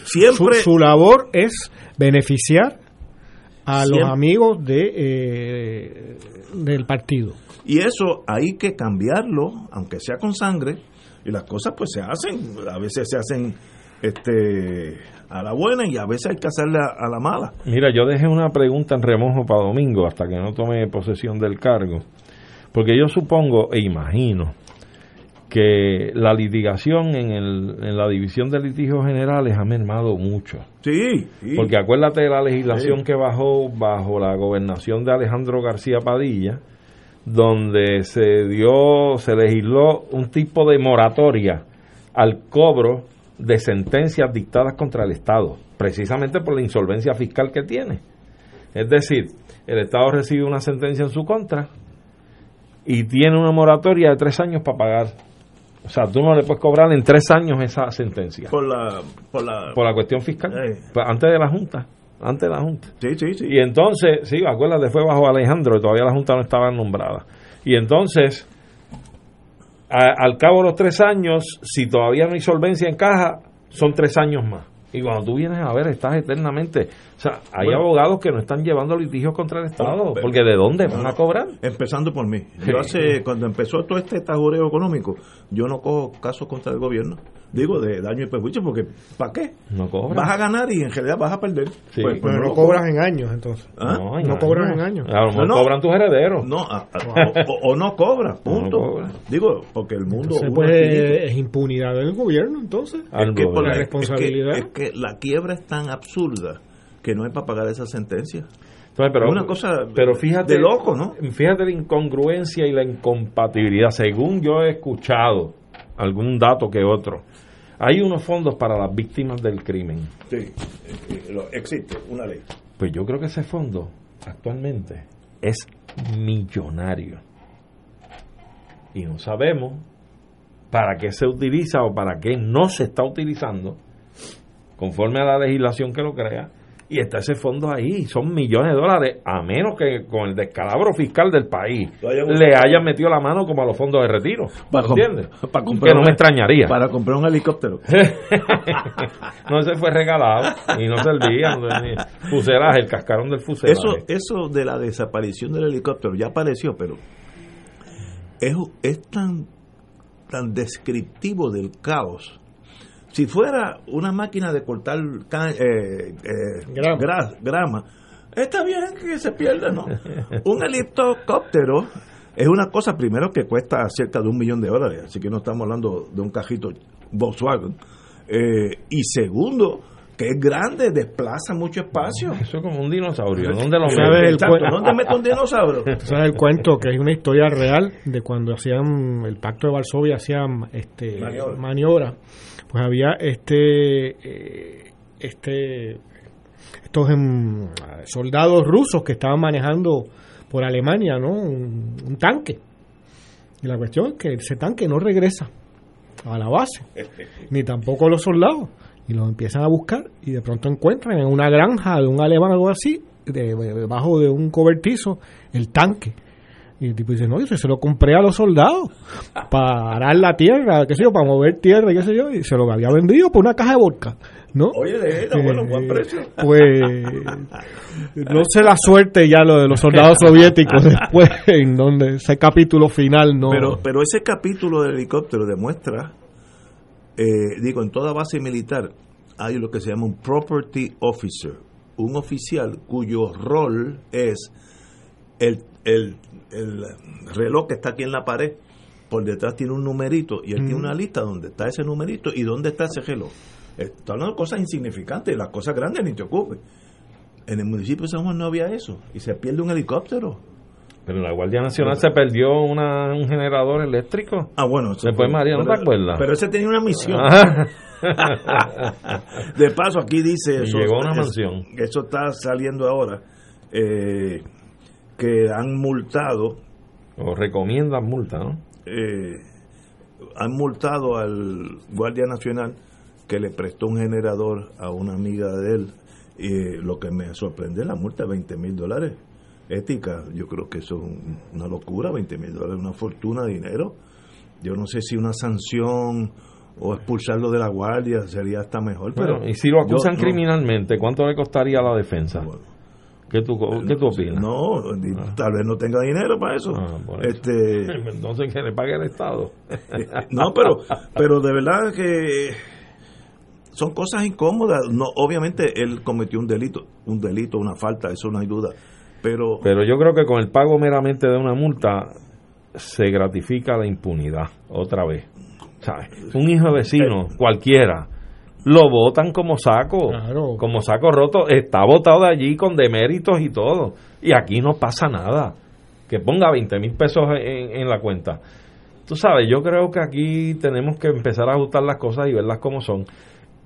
siempre... Su, labor es beneficiar a los amigos de eh, del partido. Y eso hay que cambiarlo, aunque sea con sangre, y las cosas pues se hacen, a veces se hacen este a la buena y a veces hay que hacerle a, la mala. Mira, yo dejé una pregunta en remojo para domingo hasta que no tome posesión del cargo, porque yo supongo e imagino que la litigación en, el, en la división de litigios generales ha mermado mucho. Sí, Porque acuérdate de la legislación que bajó bajo la gobernación de Alejandro García Padilla, donde se dio, se legisló un tipo de moratoria al cobro de sentencias dictadas contra el Estado, precisamente por la insolvencia fiscal que tiene. Es decir, el Estado recibe una sentencia en su contra y tiene una moratoria de tres años para pagar. O sea, tú no le puedes cobrar en tres años esa sentencia. Por la, por la, por la cuestión fiscal. Eh. Pues antes de la Junta antes de la Junta. Sí, sí, sí. Y entonces, sí, acuérdate, fue bajo Alejandro, y todavía la Junta no estaba nombrada. Y entonces, al cabo de los tres años, si todavía no hay solvencia en caja, son tres años más. Y cuando tú vienes a ver, estás eternamente. O sea, hay Bueno. abogados que no están llevando litigios contra el Estado, porque ¿de dónde van a cobrar? Empezando por mí. Yo hace, cuando empezó todo este tajureo económico, yo no cojo casos contra el gobierno. Digo, de daño y perjuicio, porque ¿para qué? No cobran. Vas a ganar y en realidad vas a perder. Sí. Pues- pues Pero no lo cobras en años, entonces. ¿Ah? No, en No años. cobran en años. A lo mejor No, no. cobran tus herederos. No, a- a- o, o no cobra, punto. No cobra. Digo, porque el mundo... Entonces, pues, es impunidad del gobierno, entonces. Al Es que por la la- responsabilidad. Es que, es que la quiebra es tan absurda que no es para pagar esa sentencia. Entonces, pero, Es una cosa pero fíjate, de loco, ¿no? Fíjate la incongruencia y la incompatibilidad. Según yo he escuchado algún dato que otro, hay unos fondos para las víctimas del crimen. Sí, eh, lo- existe una ley. Pues yo creo que ese fondo actualmente es millonario. Y no sabemos para qué se utiliza o para qué no se está utilizando conforme a la legislación que lo crea. Y está ese fondo ahí, son millones de dólares, a menos que con el descalabro fiscal del país le hayan metido la mano como a los fondos de retiro. Para ¿Entiendes? para que no me extrañaría. Para comprar un helicóptero. no se fue regalado y no servía. no fuselaje, el cascarón del fuselaje. Eso, eso de la desaparición del helicóptero ya apareció, pero es, es tan, tan descriptivo del caos. Si fuera una máquina de cortar eh, eh, Grama. gra- grama, está bien que se pierda, ¿no? Un helicóptero es una cosa, primero, que cuesta cerca de un millón de dólares, así que no estamos hablando de un cajito Volkswagen. Eh, y segundo, que es grande, desplaza mucho espacio. Eso es como un dinosaurio. ¿Dónde lo ¿Dónde meto un dinosaurio? Sabes el cuento que es una historia real de cuando hacían el pacto de Varsovia hacían este Maniobra. maniobra pues había este eh, este estos em, soldados rusos que estaban manejando por Alemania no un, un tanque y la cuestión es que ese tanque no regresa a la base ni tampoco los soldados y los empiezan a buscar y de pronto encuentran en una granja de un alemán o algo así de- de- debajo de un cobertizo el tanque y el tipo dice no yo se lo compré a los soldados para arar la tierra qué sé yo para mover tierra qué sé yo y se lo había vendido por una caja de vodka ¿no? Oye, de era bueno, buen precio. Pues no sé la suerte ya lo de los soldados soviéticos después en donde ese capítulo final no Pero, pero ese capítulo del helicóptero demuestra, eh, digo, en toda base militar hay lo que se llama un property officer, un oficial cuyo rol es el, el, el reloj que está aquí en la pared, por detrás tiene un numerito y él tiene una lista donde está ese numerito y dónde está ese reloj. Está hablando de cosas insignificantes, las cosas grandes ni te ocupes. En el municipio de San Juan no había eso y se pierde un helicóptero. Pero en la Guardia Nacional se perdió una, un generador eléctrico. Ah, bueno. Después María, ¿no te acuerdas? Pero ese tenía una misión. Ajá. De paso, aquí dice eso. llegó una es- mansión. Eso está saliendo ahora. eh, que han multado. O recomiendan multa, ¿no? eh, han multado al Guardia Nacional que le prestó un generador a una amiga de él. Y lo que me sorprende es la multa de 20 mil dólares. Ética, yo creo que eso es un- una locura, 20 mil dólares, una fortuna de dinero. Yo no sé si una sanción o expulsarlo de la guardia sería hasta mejor. Bueno, pero y si lo acusan yo- criminalmente, ¿cuánto le costaría a la defensa? Bueno. ¿Qué tú, qué tú opinas? No, ni- tal vez no tenga dinero para eso. Ah, eso. Este, Entonces que le pague el Estado. no, pero, pero de verdad que son cosas incómodas. No, obviamente él cometió un delito, un delito, una falta, eso no hay duda. Pero, Pero yo creo que con el pago meramente de una multa se gratifica la impunidad otra vez. ¿Sabes? Un hijo de vecino, cualquiera, lo votan como saco, Claro. como saco roto, está votado de allí con deméritos y todo. Y aquí no pasa nada. Que ponga 20 mil pesos en, en la cuenta. Tú sabes, yo creo que aquí tenemos que empezar a ajustar las cosas y verlas como son.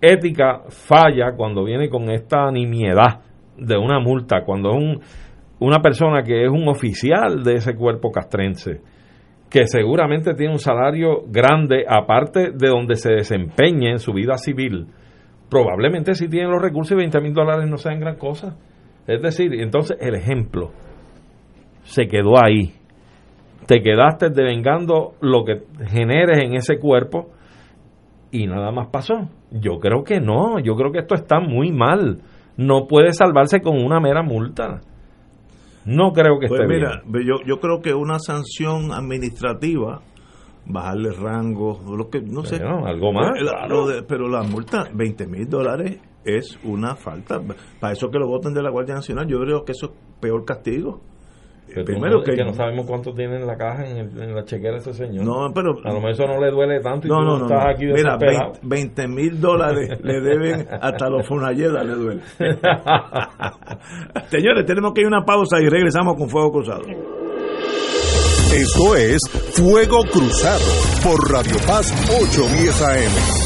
Ética falla cuando viene con esta nimiedad de una multa, cuando es un, una persona que es un oficial de ese cuerpo castrense, que seguramente tiene un salario grande, aparte de donde se desempeñe en su vida civil, probablemente si tiene los recursos y 20 mil dólares no sean gran cosa. Es decir, entonces el ejemplo se quedó ahí. Te quedaste devengando lo que generes en ese cuerpo y nada más pasó. Yo creo que no, yo creo que esto está muy mal. no puede salvarse con una mera multa. No creo que Pues esté mira, bien. yo, yo creo que una sanción administrativa, bajarle rango, lo que, no sé. Bueno, algo más, Pero, claro. lo de- pero la multa, 20 mil dólares, es una falta. Para eso que lo voten de la Guardia Nacional, yo creo que eso es peor castigo. Pero Primero no- que, que no sabemos cuánto tiene en la caja, en, el- en la chequera ese señor. No, pero- A lo mejor eso no le duele tanto y No, tú no, no. estás no. aquí Mira, desesperado. 20 mil dólares le deben hasta los Funayela le duele. Señores, tenemos que ir a una pausa y regresamos con Fuego Cruzado. Esto es Fuego Cruzado por Radio Paz 810 AM.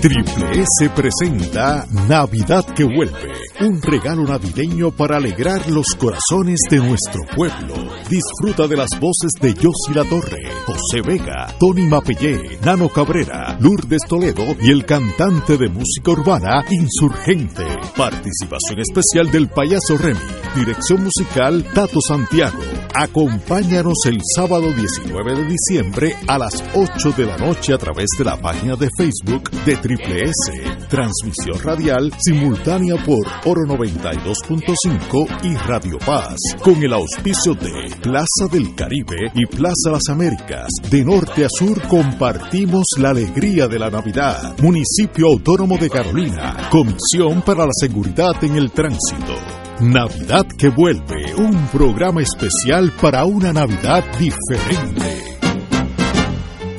Triple S presenta Navidad que vuelve, un regalo navideño para alegrar los corazones de nuestro pueblo. Disfruta de las voces de Yossi La Torre, José Vega, Tony Mapellé, Nano Cabrera, Lourdes Toledo y el cantante de música urbana Insurgente. Participación especial del payaso Remy. Dirección musical Tato Santiago. Acompáñanos el sábado 19 de diciembre a las 8 de la noche a través de la página de Facebook de Triple S. Transmisión radial simultánea por Oro 92.5 y Radio Paz. Con el auspicio de Plaza del Caribe y Plaza Las Américas. De norte a sur compartimos la alegría de la Navidad. Municipio Autónomo de Carolina. Comisión para la Seguridad en el Tránsito. Navidad que vuelve, un programa especial para una Navidad diferente.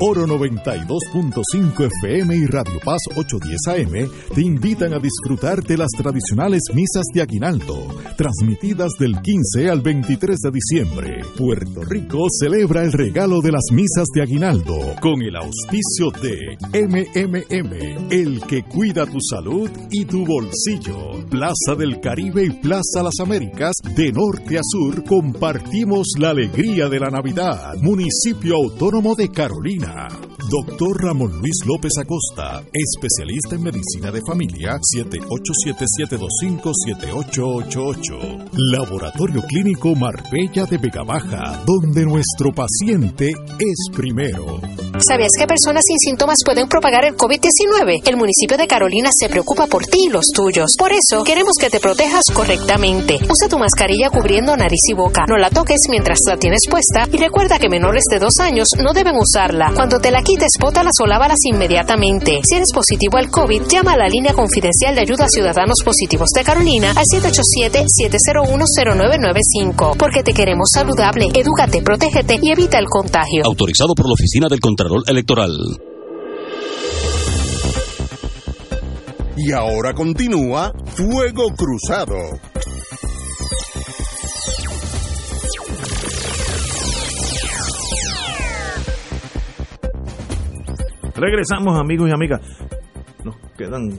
Oro 92.5 FM y Radio Paz 810 AM te invitan a disfrutar de las tradicionales misas de Aguinaldo, transmitidas del 15 al 23 de diciembre. Puerto Rico celebra el regalo de las misas de Aguinaldo con el auspicio de MMM, el que cuida tu salud y tu bolsillo. Plaza del Caribe y Plaza Las Américas, de norte a sur, compartimos la alegría de la Navidad. Municipio Autónomo de Carolina. Doctor Ramón Luis López Acosta, especialista en medicina de familia, 787-725-7888. Laboratorio Clínico Marbella de Vega Baja, donde nuestro paciente es primero. ¿Sabías que personas sin síntomas pueden propagar el COVID-19? El municipio de Carolina se preocupa por ti y los tuyos. Por eso, queremos que te protejas correctamente. Usa tu mascarilla cubriendo nariz y boca. No la toques mientras la tienes puesta y recuerda que menores de dos años no deben usarla. Cuando te la quites, bótalas o lávalas inmediatamente. Si eres positivo al COVID, llama a la línea confidencial de ayuda a ciudadanos positivos de Carolina al 787-701-0995. Porque te queremos saludable, edúcate, protégete y evita el contagio. Autorizado por la Oficina del Contralor Electoral. Y ahora continúa Fuego Cruzado. Regresamos, amigos y amigas. Nos quedan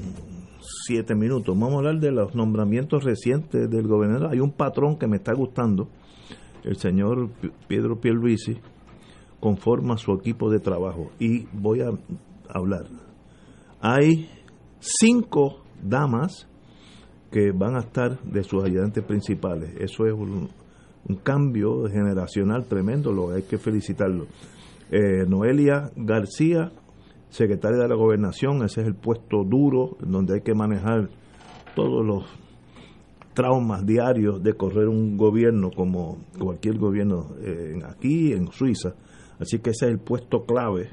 siete minutos. Vamos a hablar de los nombramientos recientes del gobernador. Hay un patrón que me está gustando. El señor Pedro Pierluisi conforma su equipo de trabajo. Y voy a hablar. Hay cinco damas que van a estar de sus ayudantes principales. Eso es un, un cambio generacional tremendo, lo hay que felicitarlo. Eh, Noelia García, secretaria de la gobernación, ese es el puesto duro, donde hay que manejar todos los traumas diarios de correr un gobierno como cualquier gobierno eh, aquí en Suiza. Así que ese es el puesto clave,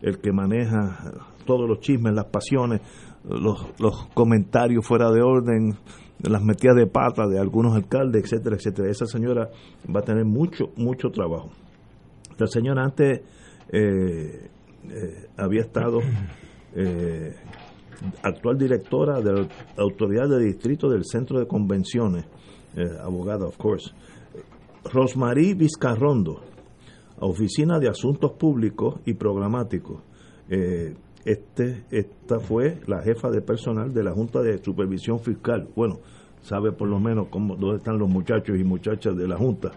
el que maneja todos los chismes, las pasiones, los, los comentarios fuera de orden, las metidas de pata de algunos alcaldes, etcétera, etcétera. Esa señora va a tener mucho, mucho trabajo. La señora antes eh, eh, había estado eh, actual directora de la Autoridad de Distrito del Centro de Convenciones, abogada, of course. Rosmarie Vizcarrondo, Oficina de Asuntos Públicos y Programáticos. este, esta fue la jefa de personal de la Junta de Supervisión Fiscal. Bueno, sabe por lo menos cómo, dónde están los muchachos y muchachas de la Junta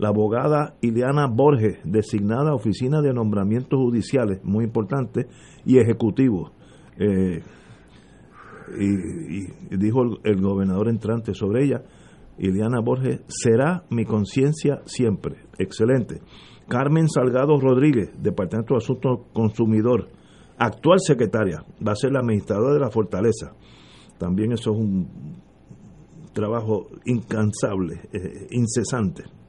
la abogada Ileana Borges, designada Oficina de Nombramientos Judiciales, muy importante, y Ejecutivo. Eh, y, dijo el, gobernador entrante sobre ella, Ileana Borges, será mi conciencia siempre. Excelente. Carmen Salgado Rodríguez, Departamento de Asuntos Consumidor, actual secretaria, va a ser la administradora de la Fortaleza. También eso es un trabajo incansable, eh, incesante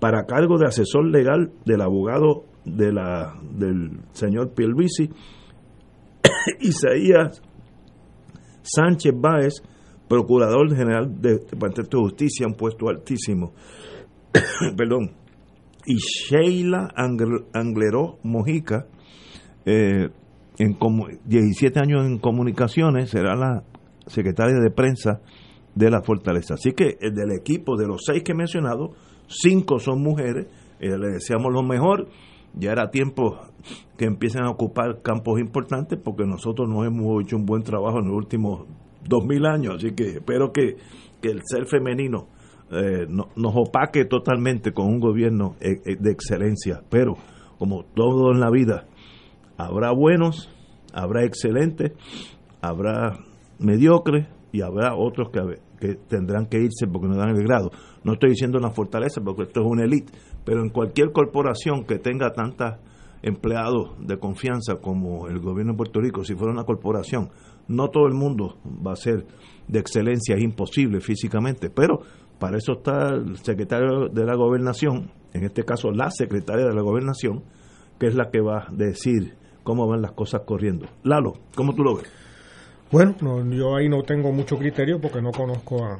para cargo de asesor legal del abogado de la, del señor Pierluisi, Isaías Sánchez Báez, procurador general de Departamento de Justicia, un puesto altísimo, perdón, y Sheila Angleró Mojica, eh, en como 17 años en comunicaciones, será la secretaria de prensa de la Fortaleza. Así que eh, del equipo de los seis que he mencionado, cinco son mujeres, eh, le deseamos lo mejor, ya era tiempo que empiecen a ocupar campos importantes porque nosotros no hemos hecho un buen trabajo en los últimos dos mil años, así que espero que, el ser femenino eh, nos opaque totalmente con un gobierno eh, de excelencia, pero como todo en la vida, habrá buenos, habrá excelentes, habrá mediocres y habrá otros que, que tendrán que irse porque no dan el grado. No estoy diciendo una fortaleza porque esto es una élite, pero en cualquier corporación que tenga tantos empleados de confianza como el gobierno de Puerto Rico, si fuera una corporación, no todo el mundo va a ser de excelencia, es imposible físicamente, pero para eso está el secretario de la gobernación, en este caso la secretaria de la gobernación, que es la que va a decir cómo van las cosas corriendo. Lalo, ¿cómo tú lo ves? Bueno, yo ahí no tengo mucho criterio porque no conozco a,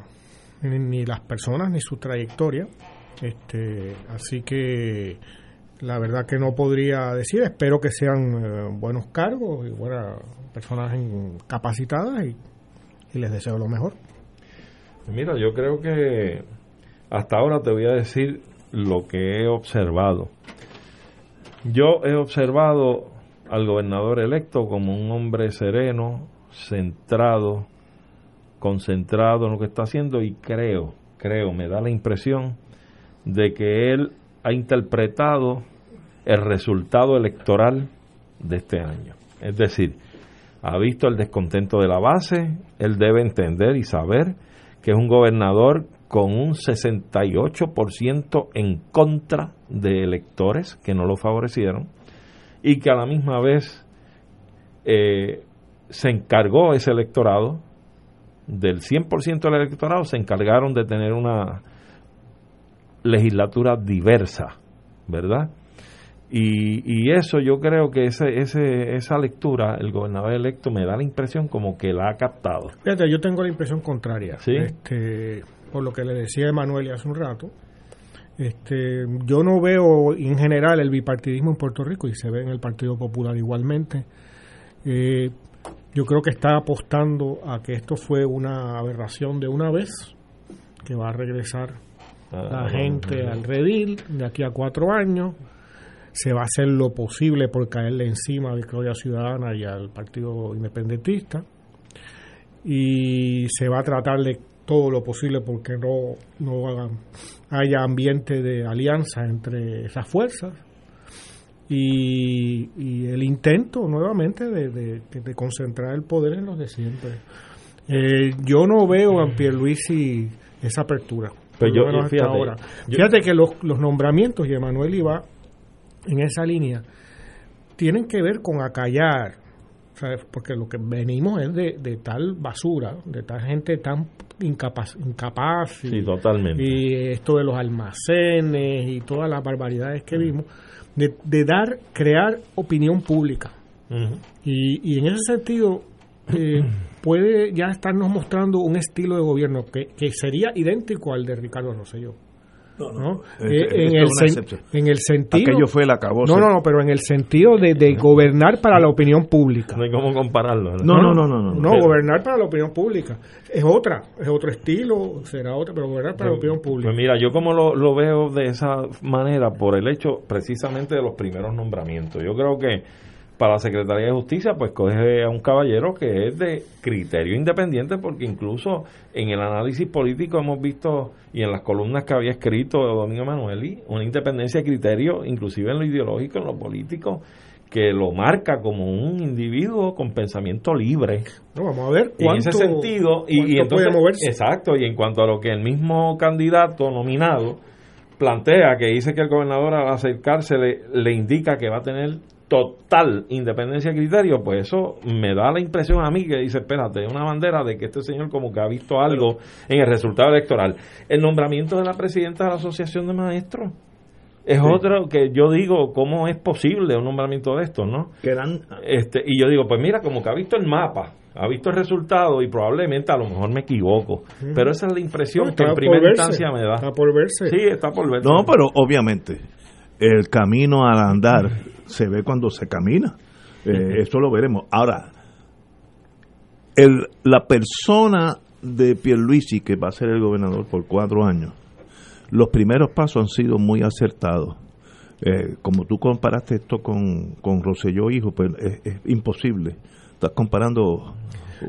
ni, las personas ni su trayectoria. Este, así que la verdad que no podría decir. Espero que sean eh, buenos cargos y buenas personas capacitadas y, y, les deseo lo mejor. Mira, yo creo que hasta ahora te voy a decir lo que he observado. Yo he observado al gobernador electo como un hombre sereno, centrado, concentrado en lo que está haciendo y creo, creo, me da la impresión de que él ha interpretado el resultado electoral de este año. Es decir, ha visto el descontento de la base, él debe entender y saber que es un gobernador con un 68% en contra de electores que no lo favorecieron y que a la misma vez eh, se encargó ese electorado del 100% del electorado se encargaron de tener una legislatura diversa, ¿verdad? Y, eso yo creo que ese, ese, esa lectura, el gobernador electo me da la impresión como que la ha captado. Fíjate, yo tengo la impresión contraria. Este, por lo que le decía Emanuel hace un rato, este, yo no veo en general el bipartidismo en Puerto Rico y se ve en el Partido Popular igualmente. Eh, yo creo que está apostando a que esto fue una aberración de una vez, que va a regresar la ah, gente al redil de aquí a cuatro años. Se va a hacer lo posible por caerle encima a Victoria Ciudadana y al Partido Independentista. Y se va a tratar de todo lo posible porque no, no haya ambiente de alianza entre esas fuerzas y, el intento nuevamente de, concentrar el poder en los de siempre. Eh, yo no veo a Pierluisi esa apertura. Pero yo, fíjate, ahora. fíjate que los, los nombramientos, y Emanuel iba en esa línea, tienen que ver con acallar ¿sabes? porque lo que venimos es de, de tal basura, de tal gente tan incapaz, incapaz y, Sí, totalmente. y esto de los almacenes y todas las barbaridades que vimos, de, de dar, crear opinión pública. Y, y en ese sentido, eh, puede ya estarnos mostrando un estilo de gobierno que, que sería idéntico al de Ricardo Rosselló. ¿No? Este- Eh, en, el sen- en el sentido Aquello fue el acabose. no no no pero en el sentido de, de gobernar para la opinión pública No hay cómo compararlo. No, no, no, no, no. no gobernar para la opinión pública es otra es otro estilo será otra pero gobernar para la opinión pública Pues mira, yo como lo, lo veo de esa manera por el hecho precisamente de los primeros nombramientos. Yo creo que para la Secretaría de Justicia pues coge a un caballero que es de criterio independiente porque incluso en el análisis político hemos visto y en las columnas que había escrito Domingo Emanueli una independencia de criterio inclusive en lo ideológico, en lo político que lo marca como un individuo con pensamiento libre. No, vamos a ver Y en ese cuánto- sentido, y, y cuánto entonces, puede moverse. exacto, y en cuanto a lo que el mismo candidato nominado plantea, que dice que el gobernador al acercarse le, le indica que va a tener total independencia de criterio, pues eso me da la impresión a mí que dice, espérate, una bandera de que este señor como que ha visto algo en el resultado electoral. El nombramiento de la presidenta de la Asociación de Maestros es otro que yo digo, ¿cómo es posible un nombramiento de estos, no? Quedan Este, y yo digo, pues mira, como que ha visto el mapa, ha visto el resultado y probablemente a lo mejor me equivoco. Pero esa es la impresión No, que en primera instancia me da. está por verse. Sí, está por verse. No, pero obviamente el camino al andar se ve cuando se camina. Eh, Eso lo veremos. Ahora, el, la persona de Pierluisi, que va a ser el gobernador por cuatro años, los primeros pasos han sido muy acertados. Eh, como tú comparaste esto con, con Rosselló Hijo, pues es, es imposible. Estás comparando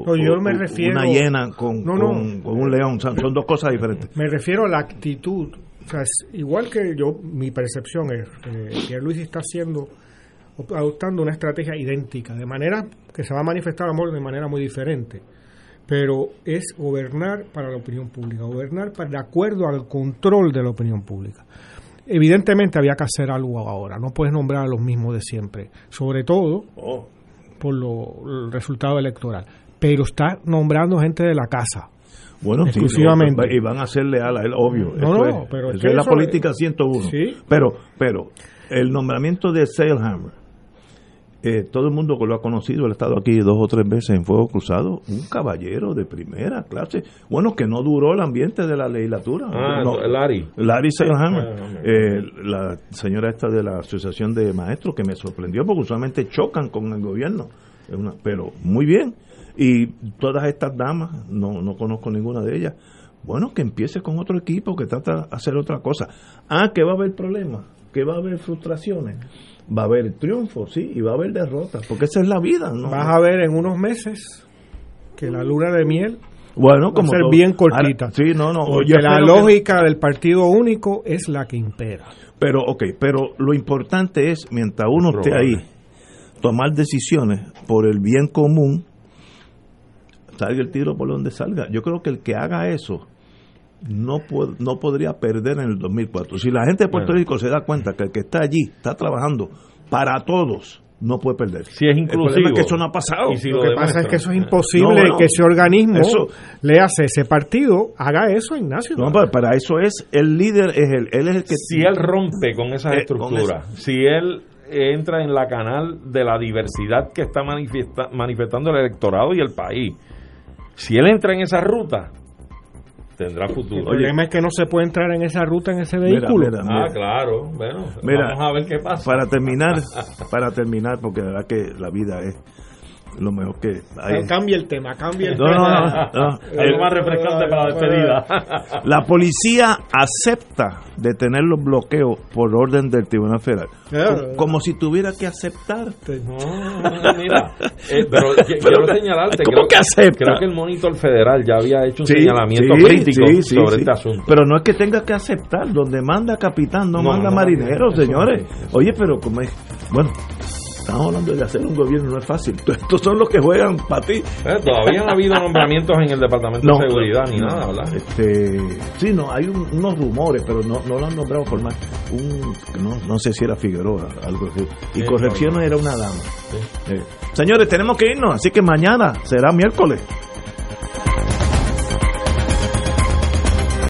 No, yo me refiero- una hiena con, No, no. con- con un león. Son, son dos cosas diferentes. Me refiero a la actitud. O sea, es igual que yo, mi percepción es que Luis está haciendo, adoptando una estrategia idéntica, de manera que se va a manifestar amor de manera muy diferente. Pero es gobernar para la opinión pública, gobernar para, de acuerdo al control de la opinión pública. Evidentemente había que hacer algo ahora, no puedes nombrar a los mismos de siempre, sobre todo Oh. por lo, el resultado electoral. Pero está nombrando gente de la casa. Bueno, sí, exclusivamente. no, y van a ser leal a él, obvio. No, Eso no, es, pero es que es la política 101. Sí. Pero, pero, el nombramiento de Sailhammer, eh, todo el mundo que lo ha conocido, él ha estado aquí dos o tres veces en Fuego Cruzado, un caballero de primera clase. Bueno, que no duró el ambiente de la legislatura. Ah, No, Larry. Larry Sailhammer. Ah. Eh, la señora esta de la Asociación de Maestros, que me sorprendió porque usualmente chocan con el gobierno. Una- pero muy bien. Y todas estas damas, no, no conozco ninguna de ellas. Bueno, que empiece con otro equipo que trata de hacer otra cosa. Ah, que va a haber problemas, que va a haber frustraciones. Va a haber triunfos, sí, y va a haber derrotas, porque esa es la vida. ¿no? Vas a ver en unos meses que la luna de miel Bueno, va a ser todo. bien cortita. Ahora, sí, no, no. Yo la que- lógica del partido único es la que impera. Pero, ok, pero lo importante es, mientras uno esté ahí, tomar decisiones por el bien común, salga el tiro por donde salga. Yo creo que el que haga eso no, no podría perder en el 2004. Si la gente de Puerto Bueno. Rico se da cuenta que el que está allí está trabajando para todos, no puede perder. Si es El inclusivo. es que eso no ha pasado. Y si lo lo que pasa es que eso es imposible No, bueno, que ese organismo eso- le hace ese partido, haga eso, Ignacio. No, para, para eso es el líder, es el, él es el que... si él rompe con esas Eh, con estructuras, si él entra en la canal de la diversidad que está manifiesta- manifestando el electorado y el país, si él entra en esa ruta, tendrá El futuro. problema es que no se puede entrar en esa ruta en ese Mira, vehículo. mira, ah, claro, bueno, Mira, vamos a ver qué pasa. Para terminar, para terminar, porque la verdad que la vida es lo mejor que hay. Cambia el tema, cambia el No, no, tema. no. Algo más refrescante para la despedida. La policía acepta detener los bloqueos por orden del Tribunal Federal. Como si tuviera que aceptar. No, mira, eh, pero qui- Pero, quiero señalarte, ¿cómo creo que acepta? Creo que el monitor federal ya había hecho un Sí, señalamiento sí, crítico sí, sí, sobre sí. este asunto. Pero no es que tenga que aceptar. Donde manda capitán, no, No, manda no, marinero, señores. Oye, pero como es. Bueno, estamos hablando de hacer un gobierno, no es fácil. Estos son los que juegan para ti. Eh, todavía no ha habido nombramientos en el Departamento de Seguridad ni nada, ¿verdad? Este, sí, no, hay unos rumores, pero no, no lo han nombrado formal. Un, no, no sé si era Figueroa, algo así. Y Sí, no. era una dama. Eh, señores, tenemos que irnos, así que mañana será miércoles.